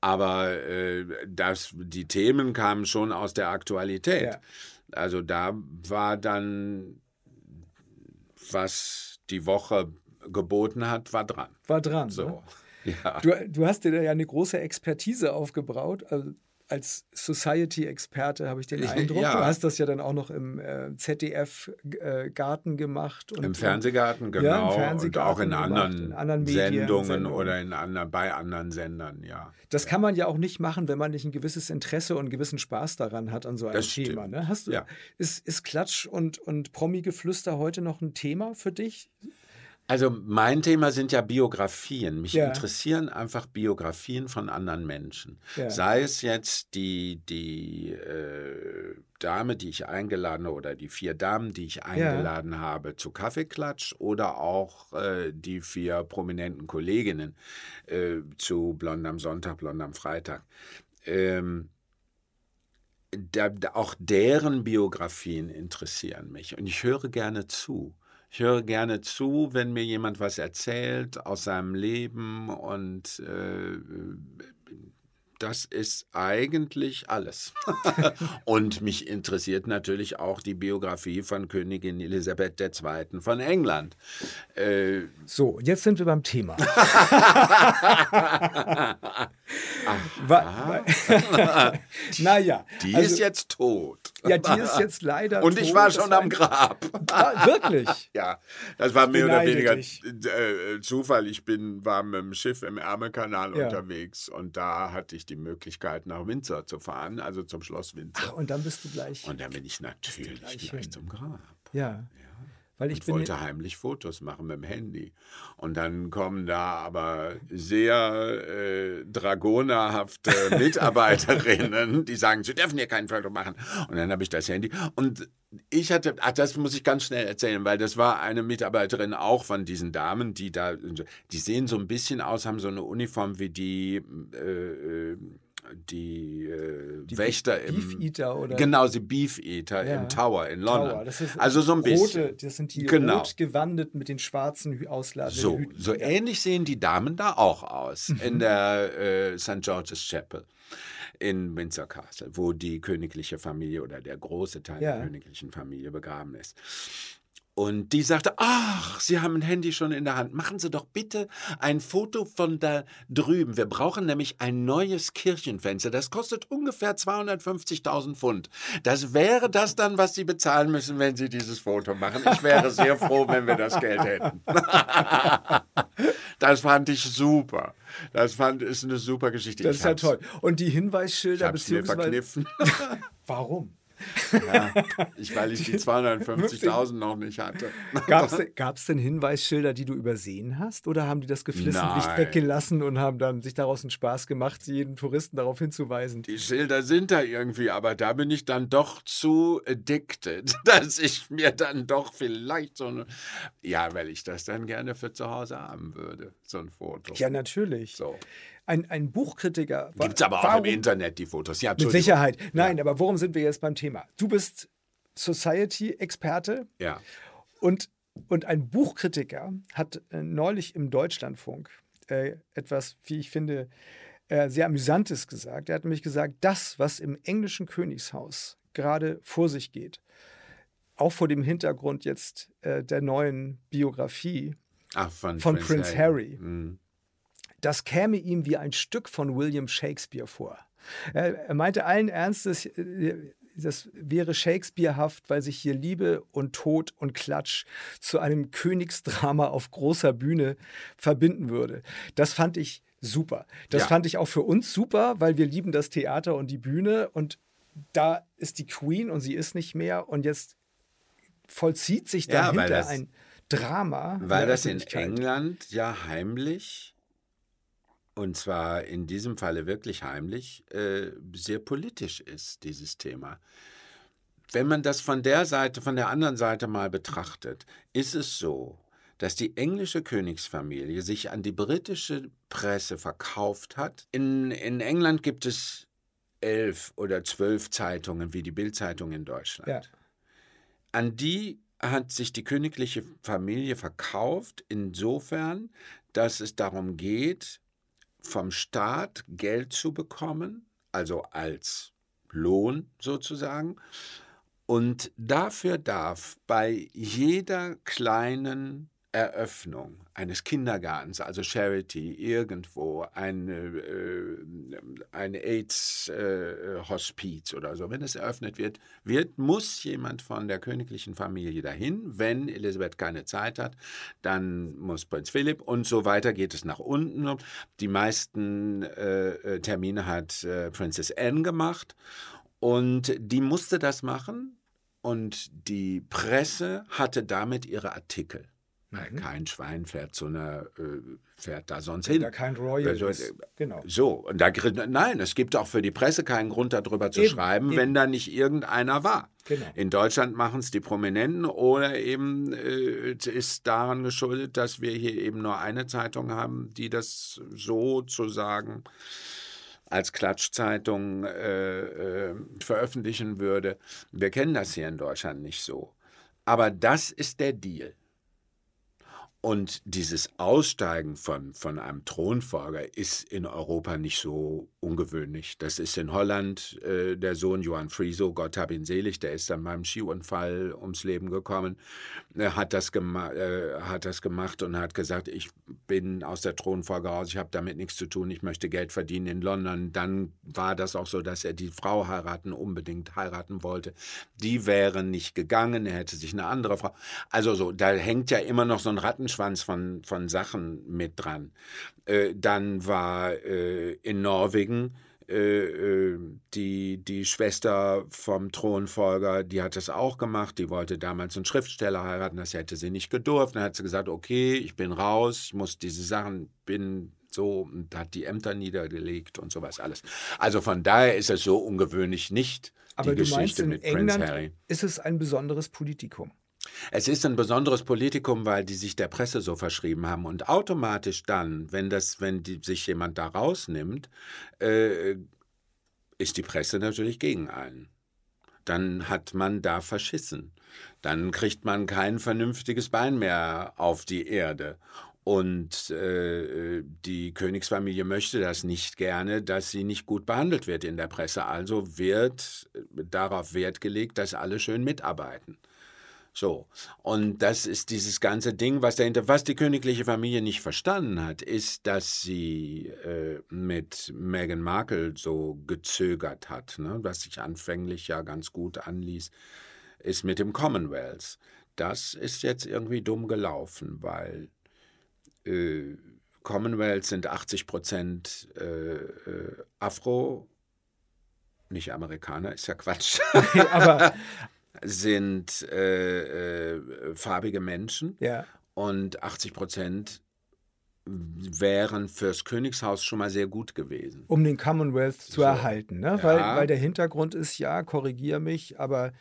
Aber äh, das, die Themen kamen schon aus der Aktualität. Ja. Also da war dann, was die Woche geboten hat, war dran. War dran. So. Ne? Ja. Du, du hast dir da ja eine große Expertise aufgebaut. Also als Society-Experte habe ich den Eindruck. Ja. Du hast das ja dann auch noch im äh, ZDF-Garten äh, gemacht. Und, Im Fernsehgarten, genau. Ja, im Fernsehgarten und auch in anderen, in anderen Sendungen, Sendungen, oder in anderen, bei anderen Sendern, ja. Das kann man ja auch nicht machen, wenn man nicht ein gewisses Interesse und einen gewissen Spaß daran hat an so einem das Thema. Ne? Hast du, ja. ist, ist Klatsch und, und Promi-Geflüster heute noch ein Thema für dich? Also mein Thema sind ja Biografien. Mich ja. interessieren einfach Biografien von anderen Menschen. Ja. Sei es jetzt die, die äh, Dame, die ich eingeladen habe, oder die vier Damen, die ich eingeladen ja. habe zu Kaffeeklatsch oder auch äh, die vier prominenten Kolleginnen äh, zu Blond am Sonntag, Blond am Freitag. Ähm, da, auch deren Biografien interessieren mich und ich höre gerne zu. Ich höre gerne zu, wenn mir jemand was erzählt aus seinem Leben und äh, das ist eigentlich alles. und mich interessiert natürlich auch die Biografie von Königin Elisabeth II. von England. Äh, so, jetzt sind wir beim Thema. naja. Die also, ist jetzt tot. Ja, die ist jetzt leider Und ich war schon am Grab. Ah, wirklich? Ja, das war mehr oder weniger dich. Äh, Zufall. Ich bin, war mit dem Schiff im Ärmelkanal ja. unterwegs und da hatte ich die Möglichkeit, nach Windsor zu fahren, also zum Schloss Windsor. Ach, und dann bist du gleich. Und dann bin ich natürlich gleich, gleich zum Grab. Ja. ja. Weil ich wollte heimlich Fotos machen mit dem Handy. Und dann kommen da aber sehr äh, dragonerhafte Mitarbeiterinnen, die sagen, sie dürfen hier kein Foto machen. Und dann habe ich das Handy. Und ich hatte, ach, das muss ich ganz schnell erzählen, weil das war eine Mitarbeiterin auch von diesen Damen, die da, die sehen so ein bisschen aus, haben so eine Uniform wie die äh, äh die, äh, die Wächter Beef im. Beef Eater oder? Genau, die Beef Eater ja. im Tower in London. Tower. Das ist also so ein bisschen. Rote, das sind die genau. rot gewandeten mit den schwarzen ausladenden so, Hüten. So ähnlich sehen die Damen da auch aus mhm. in der äh, St. George's Chapel in Windsor Castle, wo die königliche Familie oder der große Teil ja. der königlichen Familie begraben ist. Und die sagte, ach, Sie haben ein Handy schon in der Hand. Machen Sie doch bitte ein Foto von da drüben. Wir brauchen nämlich ein neues Kirchenfenster. Das kostet ungefähr 250.000 Pfund. Das wäre das dann, was Sie bezahlen müssen, wenn Sie dieses Foto machen. Ich wäre sehr froh, wenn wir das Geld hätten. das fand ich super. Das fand, ist eine super Geschichte. Das ist ja toll. Und die Hinweisschilder ich beziehungsweise... Mir verkniffen. Warum? Ja, ich, weil ich die 250.000 noch nicht hatte. Gab es denn Hinweisschilder, die du übersehen hast? Oder haben die das geflissentlich weggelassen und haben dann sich daraus einen Spaß gemacht, jeden Touristen darauf hinzuweisen? Die Schilder sind da irgendwie, aber da bin ich dann doch zu addicted, dass ich mir dann doch vielleicht so eine. Ja, weil ich das dann gerne für zu Hause haben würde, so ein Foto. Ja, natürlich. So ein, ein Buchkritiker. Gibt es aber auch warum, im Internet die Fotos, ja. Mit Sicherheit. Nein, ja. aber worum sind wir jetzt beim Thema? Du bist Society-Experte. Ja. Und, und ein Buchkritiker hat äh, neulich im Deutschlandfunk äh, etwas, wie ich finde, äh, sehr Amüsantes gesagt. Er hat nämlich gesagt, das, was im englischen Königshaus gerade vor sich geht, auch vor dem Hintergrund jetzt äh, der neuen Biografie Ach, von, von Prince, Prince Harry, Harry mhm das käme ihm wie ein Stück von William Shakespeare vor. Er meinte allen Ernstes, äh, das wäre Shakespearehaft, weil sich hier Liebe und Tod und Klatsch zu einem Königsdrama auf großer Bühne verbinden würde. Das fand ich super. Das ja. fand ich auch für uns super, weil wir lieben das Theater und die Bühne und da ist die Queen und sie ist nicht mehr und jetzt vollzieht sich dahinter ja, ein Drama. Weil das in England ja heimlich und zwar in diesem Falle wirklich heimlich, äh, sehr politisch ist, dieses Thema. Wenn man das von der Seite, von der anderen Seite mal betrachtet, ist es so, dass die englische Königsfamilie sich an die britische Presse verkauft hat. In, in England gibt es elf oder zwölf Zeitungen wie die Bildzeitung in Deutschland. Ja. An die hat sich die königliche Familie verkauft, insofern, dass es darum geht, vom Staat Geld zu bekommen, also als Lohn sozusagen. Und dafür darf bei jeder kleinen Eröffnung eines Kindergartens, also Charity, irgendwo, ein, äh, AIDS-Hospiz äh, oder so, wenn es eröffnet wird, wird, muss jemand von der königlichen Familie dahin. Wenn Elisabeth keine Zeit hat, dann muss Prinz Philipp und so weiter geht es nach unten. Die meisten äh, äh Termine hat äh, Princess Anne gemacht und die musste das machen und die Presse hatte damit ihre Artikel. Mhm. Kein Schwein fährt zu einer, äh, fährt da sonst hin. Da kein Royal also. Genau. So, und da, nein, es gibt auch für die Presse keinen Grund darüber zu eben, schreiben, eben. wenn da nicht irgendeiner war. Genau. In Deutschland machen es die Prominenten oder eben äh, ist daran geschuldet, dass wir hier eben nur eine Zeitung haben, die das sozusagen als Klatschzeitung äh, äh, veröffentlichen würde. Wir kennen das hier in Deutschland nicht so. Aber das ist der Deal. Und dieses Aussteigen von, von einem Thronfolger ist in Europa nicht so ungewöhnlich. Das ist in Holland äh, der Sohn Johann Frieso, Gott hab ihn selig, der ist dann beim Skiunfall ums Leben gekommen. Er hat das, äh, hat das gemacht und hat gesagt, ich bin aus der Thronfolge raus, ich habe damit nichts zu tun, ich möchte Geld verdienen in London. Dann war das auch so, dass er die Frau heiraten, unbedingt heiraten wollte. Die wäre nicht gegangen, er hätte sich eine andere Frau. Also so, da hängt ja immer noch so ein Rattenschwanz Rattenschwanz von, von Sachen mit dran. Äh, dann war äh, in Norwegen äh, äh, die, die Schwester vom Thronfolger, die hat das auch gemacht. Die wollte damals einen Schriftsteller heiraten, das hätte sie nicht gedurft. Dann hat sie gesagt, okay, ich bin raus, ich muss diese Sachen, bin so und hat die Ämter niedergelegt und sowas alles. Also von daher ist es so ungewöhnlich nicht. Aber die Geschichte meinst, in mit England Prince Harry. ist es ein besonderes Politikum. Es ist ein besonderes Politikum, weil die sich der Presse so verschrieben haben. Und automatisch dann, wenn, das, wenn die, sich jemand da rausnimmt, äh, ist die Presse natürlich gegen einen. Dann hat man da verschissen. Dann kriegt man kein vernünftiges Bein mehr auf die Erde. Und äh, die Königsfamilie möchte das nicht gerne, dass sie nicht gut behandelt wird in der Presse. Also wird darauf Wert gelegt, dass alle schön mitarbeiten. So. Und das ist dieses ganze Ding, was dahinter, was die königliche Familie nicht verstanden hat, ist, dass sie äh, mit Meghan Markle so gezögert hat, ne? was sich anfänglich ja ganz gut anließ, ist mit dem Commonwealth. Das ist jetzt irgendwie dumm gelaufen, weil äh, Commonwealth sind 80 Prozent äh, äh, Afro, nicht Amerikaner, ist ja Quatsch. aber, sind äh, äh, farbige Menschen ja. und 80 Prozent wären fürs Königshaus schon mal sehr gut gewesen. Um den Commonwealth zu so. erhalten, ne? Ja. Weil, weil der Hintergrund ist, ja, korrigier mich, aber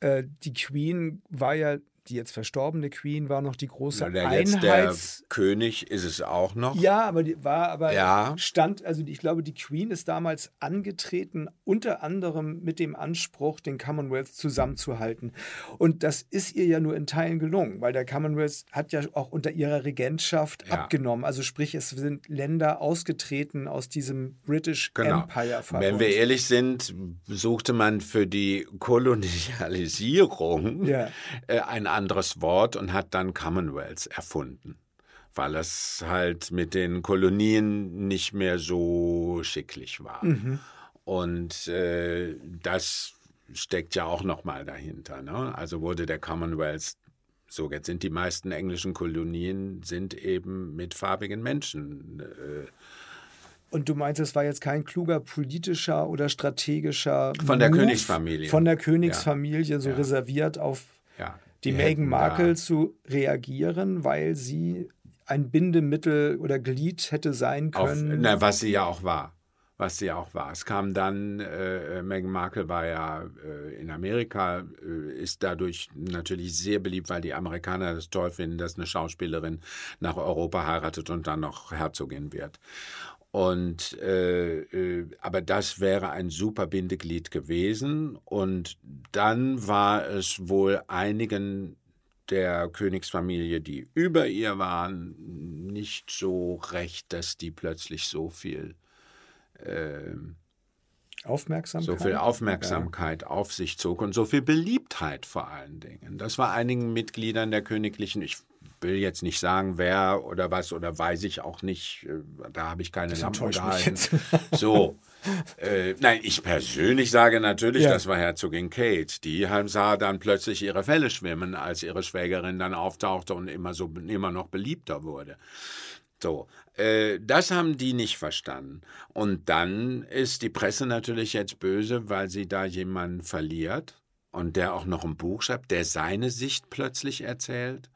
äh, die Queen war ja die jetzt verstorbene Queen war noch die große der Einheits... Der König ist es auch noch. Ja, aber die war aber ja. stand, also ich glaube, die Queen ist damals angetreten, unter anderem mit dem Anspruch, den Commonwealth zusammenzuhalten. Und das ist ihr ja nur in Teilen gelungen, weil der Commonwealth hat ja auch unter ihrer Regentschaft ja. abgenommen. Also sprich, es sind Länder ausgetreten aus diesem British genau. Empire. Wenn wir ehrlich sind, suchte man für die Kolonialisierung ja. äh, ein anderes Wort und hat dann Commonwealth erfunden, weil es halt mit den Kolonien nicht mehr so schicklich war. Mhm. Und äh, das steckt ja auch nochmal dahinter. Ne? Also wurde der Commonwealth so, jetzt sind die meisten englischen Kolonien sind eben mit farbigen Menschen. Äh, und du meinst, es war jetzt kein kluger politischer oder strategischer von der Königsfamilie. Von der Königsfamilie, ja. so ja. reserviert auf ja die Meghan Markle da. zu reagieren, weil sie ein Bindemittel oder Glied hätte sein können. Auf, na, was sie ja auch war. Was sie auch war. Es kam dann, äh, Meghan Markle war ja äh, in Amerika, äh, ist dadurch natürlich sehr beliebt, weil die Amerikaner das toll finden, dass eine Schauspielerin nach Europa heiratet und dann noch Herzogin wird. Und äh, äh, aber das wäre ein super Bindeglied gewesen. Und dann war es wohl einigen der Königsfamilie, die über ihr waren, nicht so recht, dass die plötzlich so viel äh, Aufmerksamkeit. So viel Aufmerksamkeit ja. auf sich zog und so viel Beliebtheit vor allen Dingen. Das war einigen Mitgliedern der königlichen, ich will jetzt nicht sagen, wer oder was oder weiß ich auch nicht, äh, da habe ich keine Lampe gehalten. So. Äh, nein, ich persönlich sage natürlich, ja. das war Herzogin Kate. Die sah dann plötzlich ihre Fälle schwimmen, als ihre Schwägerin dann auftauchte und immer so immer noch beliebter wurde. So, äh, das haben die nicht verstanden. Und dann ist die Presse natürlich jetzt böse, weil sie da jemanden verliert und der auch noch ein Buch schreibt, der seine Sicht plötzlich erzählt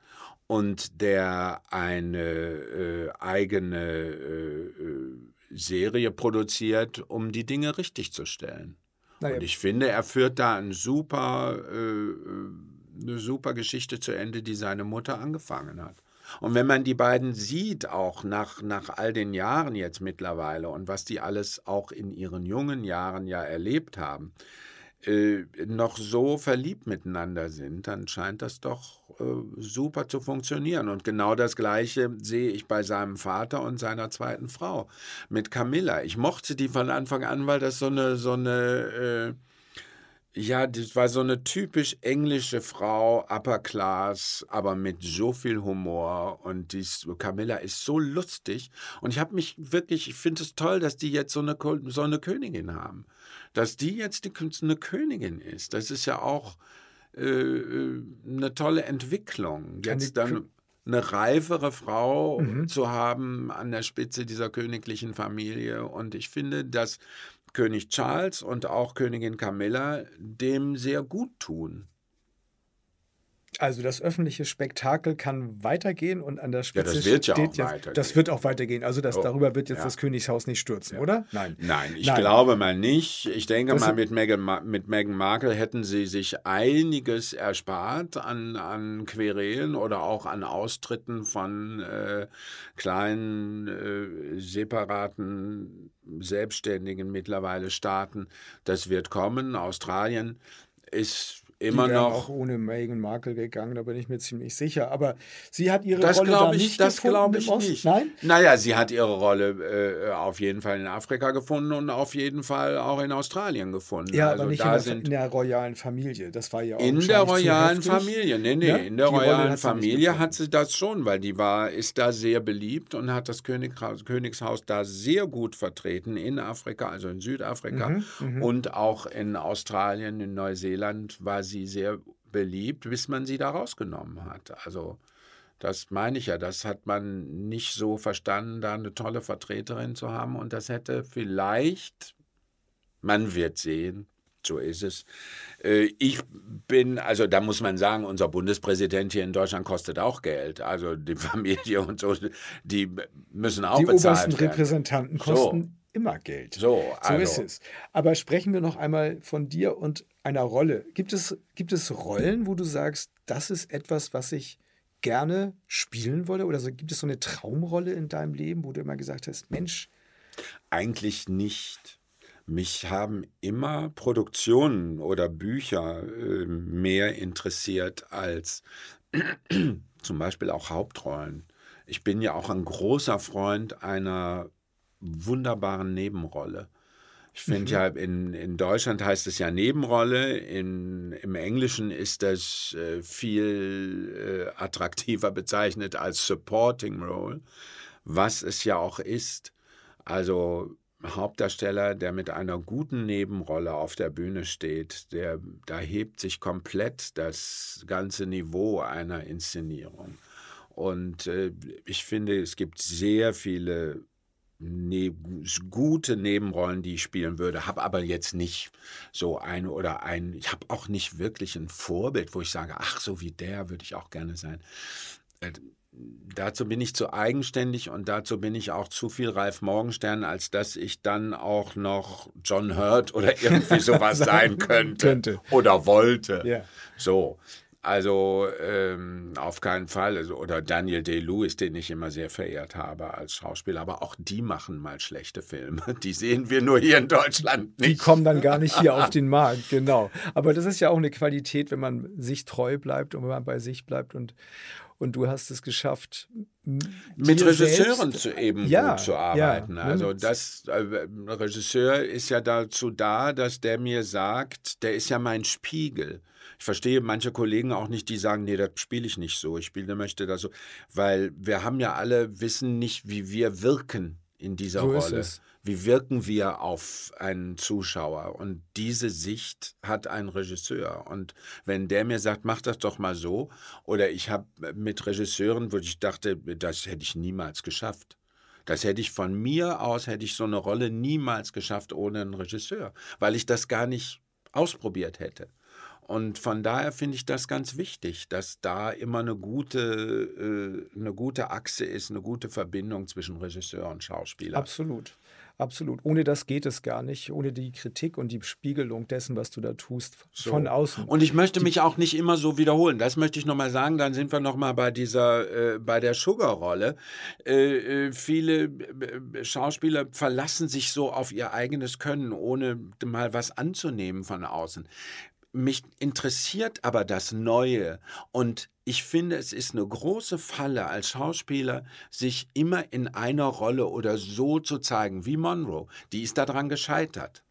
und der eine äh, eigene äh, äh, Serie produziert, um die Dinge richtig zu stellen. Naja. Und ich finde, er führt da ein super, äh, äh, eine super Geschichte zu Ende, die seine Mutter angefangen hat. Und wenn man die beiden sieht, auch nach, nach all den Jahren jetzt mittlerweile und was die alles auch in ihren jungen Jahren ja erlebt haben, äh, noch so verliebt miteinander sind, dann scheint das doch äh, super zu funktionieren. Und genau das Gleiche sehe ich bei seinem Vater und seiner zweiten Frau mit Camilla. Ich mochte die von Anfang an, weil das so eine, so eine äh, ja, das war so eine typisch englische Frau, Upper Class, aber mit so viel Humor. Und dies, Camilla ist so lustig. Und ich habe mich wirklich, ich finde es toll, dass die jetzt so eine, so eine Königin haben. Dass die jetzt die, eine Königin ist. Das ist ja auch äh, äh eine tolle Entwicklung. Jetzt dann eine reifere Frau mhm. zu haben an der Spitze dieser königlichen Familie. Und ich finde, dass König Charles und auch Königin Camilla dem sehr gut tun. Also das öffentliche Spektakel kann weitergehen und an der Spitze ja, das wird ja steht auch jetzt, weitergehen. Das wird auch weitergehen. Also das, oh, darüber wird jetzt ja. das Königshaus nicht stürzen, ja. oder? Nein. Nein, ich Nein. glaube mal nicht. Ich denke das mal, mit Meghan, mit Meghan Markle hätten sie sich einiges erspart an, an Querelen oder auch an Austritten von äh, kleinen, äh, separaten, selbstständigen mittlerweile Staaten. Das wird kommen. Australien ist immer noch. auch ohne Meghan Markle gegangen, da bin ich mir ziemlich sicher. Aber sie hat ihre das Rolle da ich, nicht das gefunden ich nicht. Nein? Naja, sie hat ihre Rolle äh, auf jeden Fall in Afrika gefunden und auf jeden Fall auch in Australien gefunden. Ja, also aber nicht in der, in, der, royalen Familie. Das war ja auch In der royalen Familie, nee, nee, ja? in der die royalen hat Familie hat sie das schon, weil die war, ist da sehr beliebt und hat das Königshaus, Königshaus da sehr gut vertreten in Afrika, also in Südafrika mhm, mhm. und auch in Australien, in Neuseeland war sie sehr beliebt, bis man sie da rausgenommen hat. Also das meine ich ja, das hat man nicht so verstanden, da eine tolle Vertreterin zu haben. Und das hätte vielleicht, man wird sehen, so ist es. Äh, ich bin, also da muss man sagen, unser Bundespräsident hier in Deutschland kostet auch Geld. Also die Familie und so, die müssen auch die bezahlt werden. Die obersten Repräsentanten kosten immer Geld. So, also. so ist es. Aber sprechen wir noch einmal von dir und einer Rolle. Gibt es, gibt es Rollen, wo du sagst, das ist etwas, was ich gerne spielen wolle? Oder so, gibt es so eine Traumrolle in deinem Leben, wo du immer gesagt hast, Mensch? Eigentlich nicht. Mich haben immer Produktionen oder Bücher äh, mehr interessiert als zum Beispiel auch Hauptrollen. Ich bin ja auch ein großer Freund einer wunderbaren Nebenrolle. Ich finde mhm. ja, in, in Deutschland heißt es ja Nebenrolle, in, im Englischen ist das äh, viel äh, attraktiver bezeichnet als Supporting Role, was es ja auch ist. Also Hauptdarsteller, der mit einer guten Nebenrolle auf der Bühne steht, der, da hebt sich komplett das ganze Niveau einer Inszenierung. Und äh, ich finde, es gibt sehr viele ne gute Nebenrollen, die ich spielen würde, habe aber jetzt nicht so ein oder ein, ich habe auch nicht wirklich ein Vorbild, wo ich sage, ach, so wie der würde ich auch gerne sein. Äh, dazu bin ich zu eigenständig und dazu bin ich auch zu viel Ralf Morgenstern, als dass ich dann auch noch John Hurt oder irgendwie sowas sein könnte, könnte, oder wollte. Yeah. So. Also ähm, auf keinen Fall. Also, oder Daniel Day-Lewis, den ich immer sehr verehrt habe als Schauspieler. Aber auch die machen mal schlechte Filme. Die sehen wir nur hier in Deutschland nicht. Die kommen dann gar nicht hier auf den Markt, genau. Aber das ist ja auch eine Qualität, wenn man sich treu bleibt und wenn man bei sich bleibt und, und du hast es geschafft, mit Regisseuren zu eben ja, gut zu arbeiten. Ja, also das äh, Regisseur ist ja dazu da, dass der mir sagt, der ist ja mein Spiegel. Ich verstehe manche Kollegen auch nicht, die sagen, nee, das spiele ich nicht so. Ich spiele, möchte das so, weil wir haben ja alle wissen nicht, wie wir wirken in dieser So Rolle. Wie wirken wir auf einen Zuschauer? Und diese Sicht hat ein Regisseur. Und wenn der mir sagt, mach das doch mal so, oder ich habe mit Regisseuren, wo ich dachte, das hätte ich niemals geschafft. Das hätte ich von mir aus, hätte ich so eine Rolle niemals geschafft ohne einen Regisseur, weil ich das gar nicht ausprobiert hätte. Und von daher finde ich das ganz wichtig, dass da immer eine gute, äh, eine gute Achse ist, eine gute Verbindung zwischen Regisseur und Schauspieler. Absolut. Absolut. Ohne das geht es gar nicht. Ohne die Kritik und die Spiegelung dessen, was du da tust, So. von außen. Und ich möchte mich auch nicht immer so wiederholen. Das möchte ich nochmal sagen. Dann sind wir nochmal bei dieser, äh, bei der Sugar-Rolle. Äh, äh, viele äh, Schauspieler verlassen sich so auf ihr eigenes Können, ohne mal was anzunehmen von außen. Mich interessiert aber das Neue und ich finde, es ist eine große Falle als Schauspieler, sich immer in einer Rolle oder so zu zeigen, wie Monroe. Die ist daran gescheitert.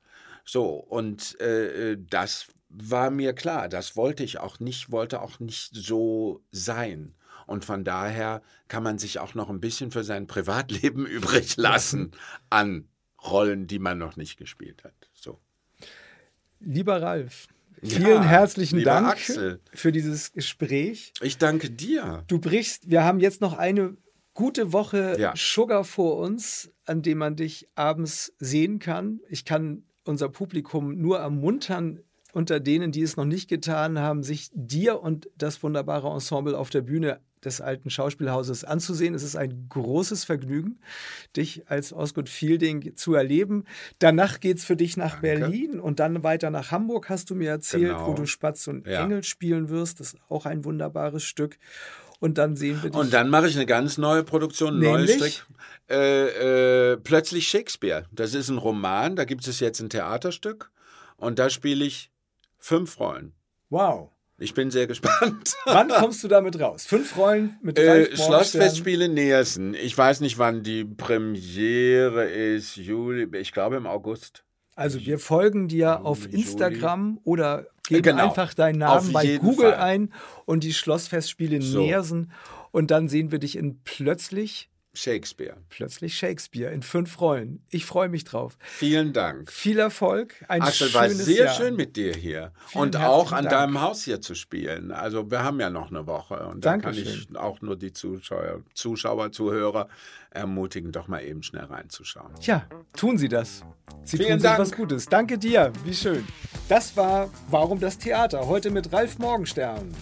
So, und äh, äh, das war mir klar. Das wollte ich auch nicht, wollte auch nicht so sein. Und von daher kann man sich auch noch ein bisschen für sein Privatleben übrig lassen an Rollen, die man noch nicht gespielt hat. So. Lieber Ralf, vielen Ja, herzlichen Dank Axel. für dieses Gespräch. Ich danke dir. Du brichst, wir haben jetzt noch eine gute Woche Ja. Sugar vor uns, an dem man dich abends sehen kann. Ich kann unser Publikum nur ermuntern, unter denen, die es noch nicht getan haben, sich dir und das wunderbare Ensemble auf der Bühne des alten Schauspielhauses anzusehen. Es ist ein großes Vergnügen, dich als Osgood Fielding zu erleben. Danach geht es für dich nach Danke. Berlin und dann weiter nach Hamburg, hast du mir erzählt, Genau. wo du Spatz und Ja. Engel spielen wirst. Das ist auch ein wunderbares Stück. Und dann sehen wir dich. Und dann mache ich eine ganz neue Produktion, ein neues? Stück. Äh, äh, Plötzlich Shakespeare. Das ist ein Roman, da gibt es jetzt ein Theaterstück. Und da spiele ich fünf Rollen. wow. Ich bin sehr gespannt. Wann kommst du damit raus? Fünf Rollen mit Äh, Ralf Morgenstern. Schlossfestspiele Neersen. Ich weiß nicht, wann die Premiere ist. Juli, ich glaube im August. Also wir folgen dir auf Juli. Instagram oder geben Genau. einfach deinen Auf Namen bei jeden Google Fall. ein und die Schlossfestspiele So. Neersen. Und dann sehen wir dich in plötzlich, Shakespeare. plötzlich Shakespeare in fünf Rollen. Ich freue mich drauf. Vielen Dank. Viel Erfolg. Ein Axel, war sehr Jahr. schön mit dir hier. Vielen und auch an Dank. deinem Haus hier zu spielen. Also wir haben ja noch eine Woche. Und da kann ich auch nur die Zuschauer, Zuschauer, Zuhörer ermutigen, doch mal eben schnell reinzuschauen. Tja, tun Sie das. Sie Vielen tun sich Dank. was Gutes. Danke dir. Wie schön. Das war Warum das Theater? Heute mit Ralf Morgenstern.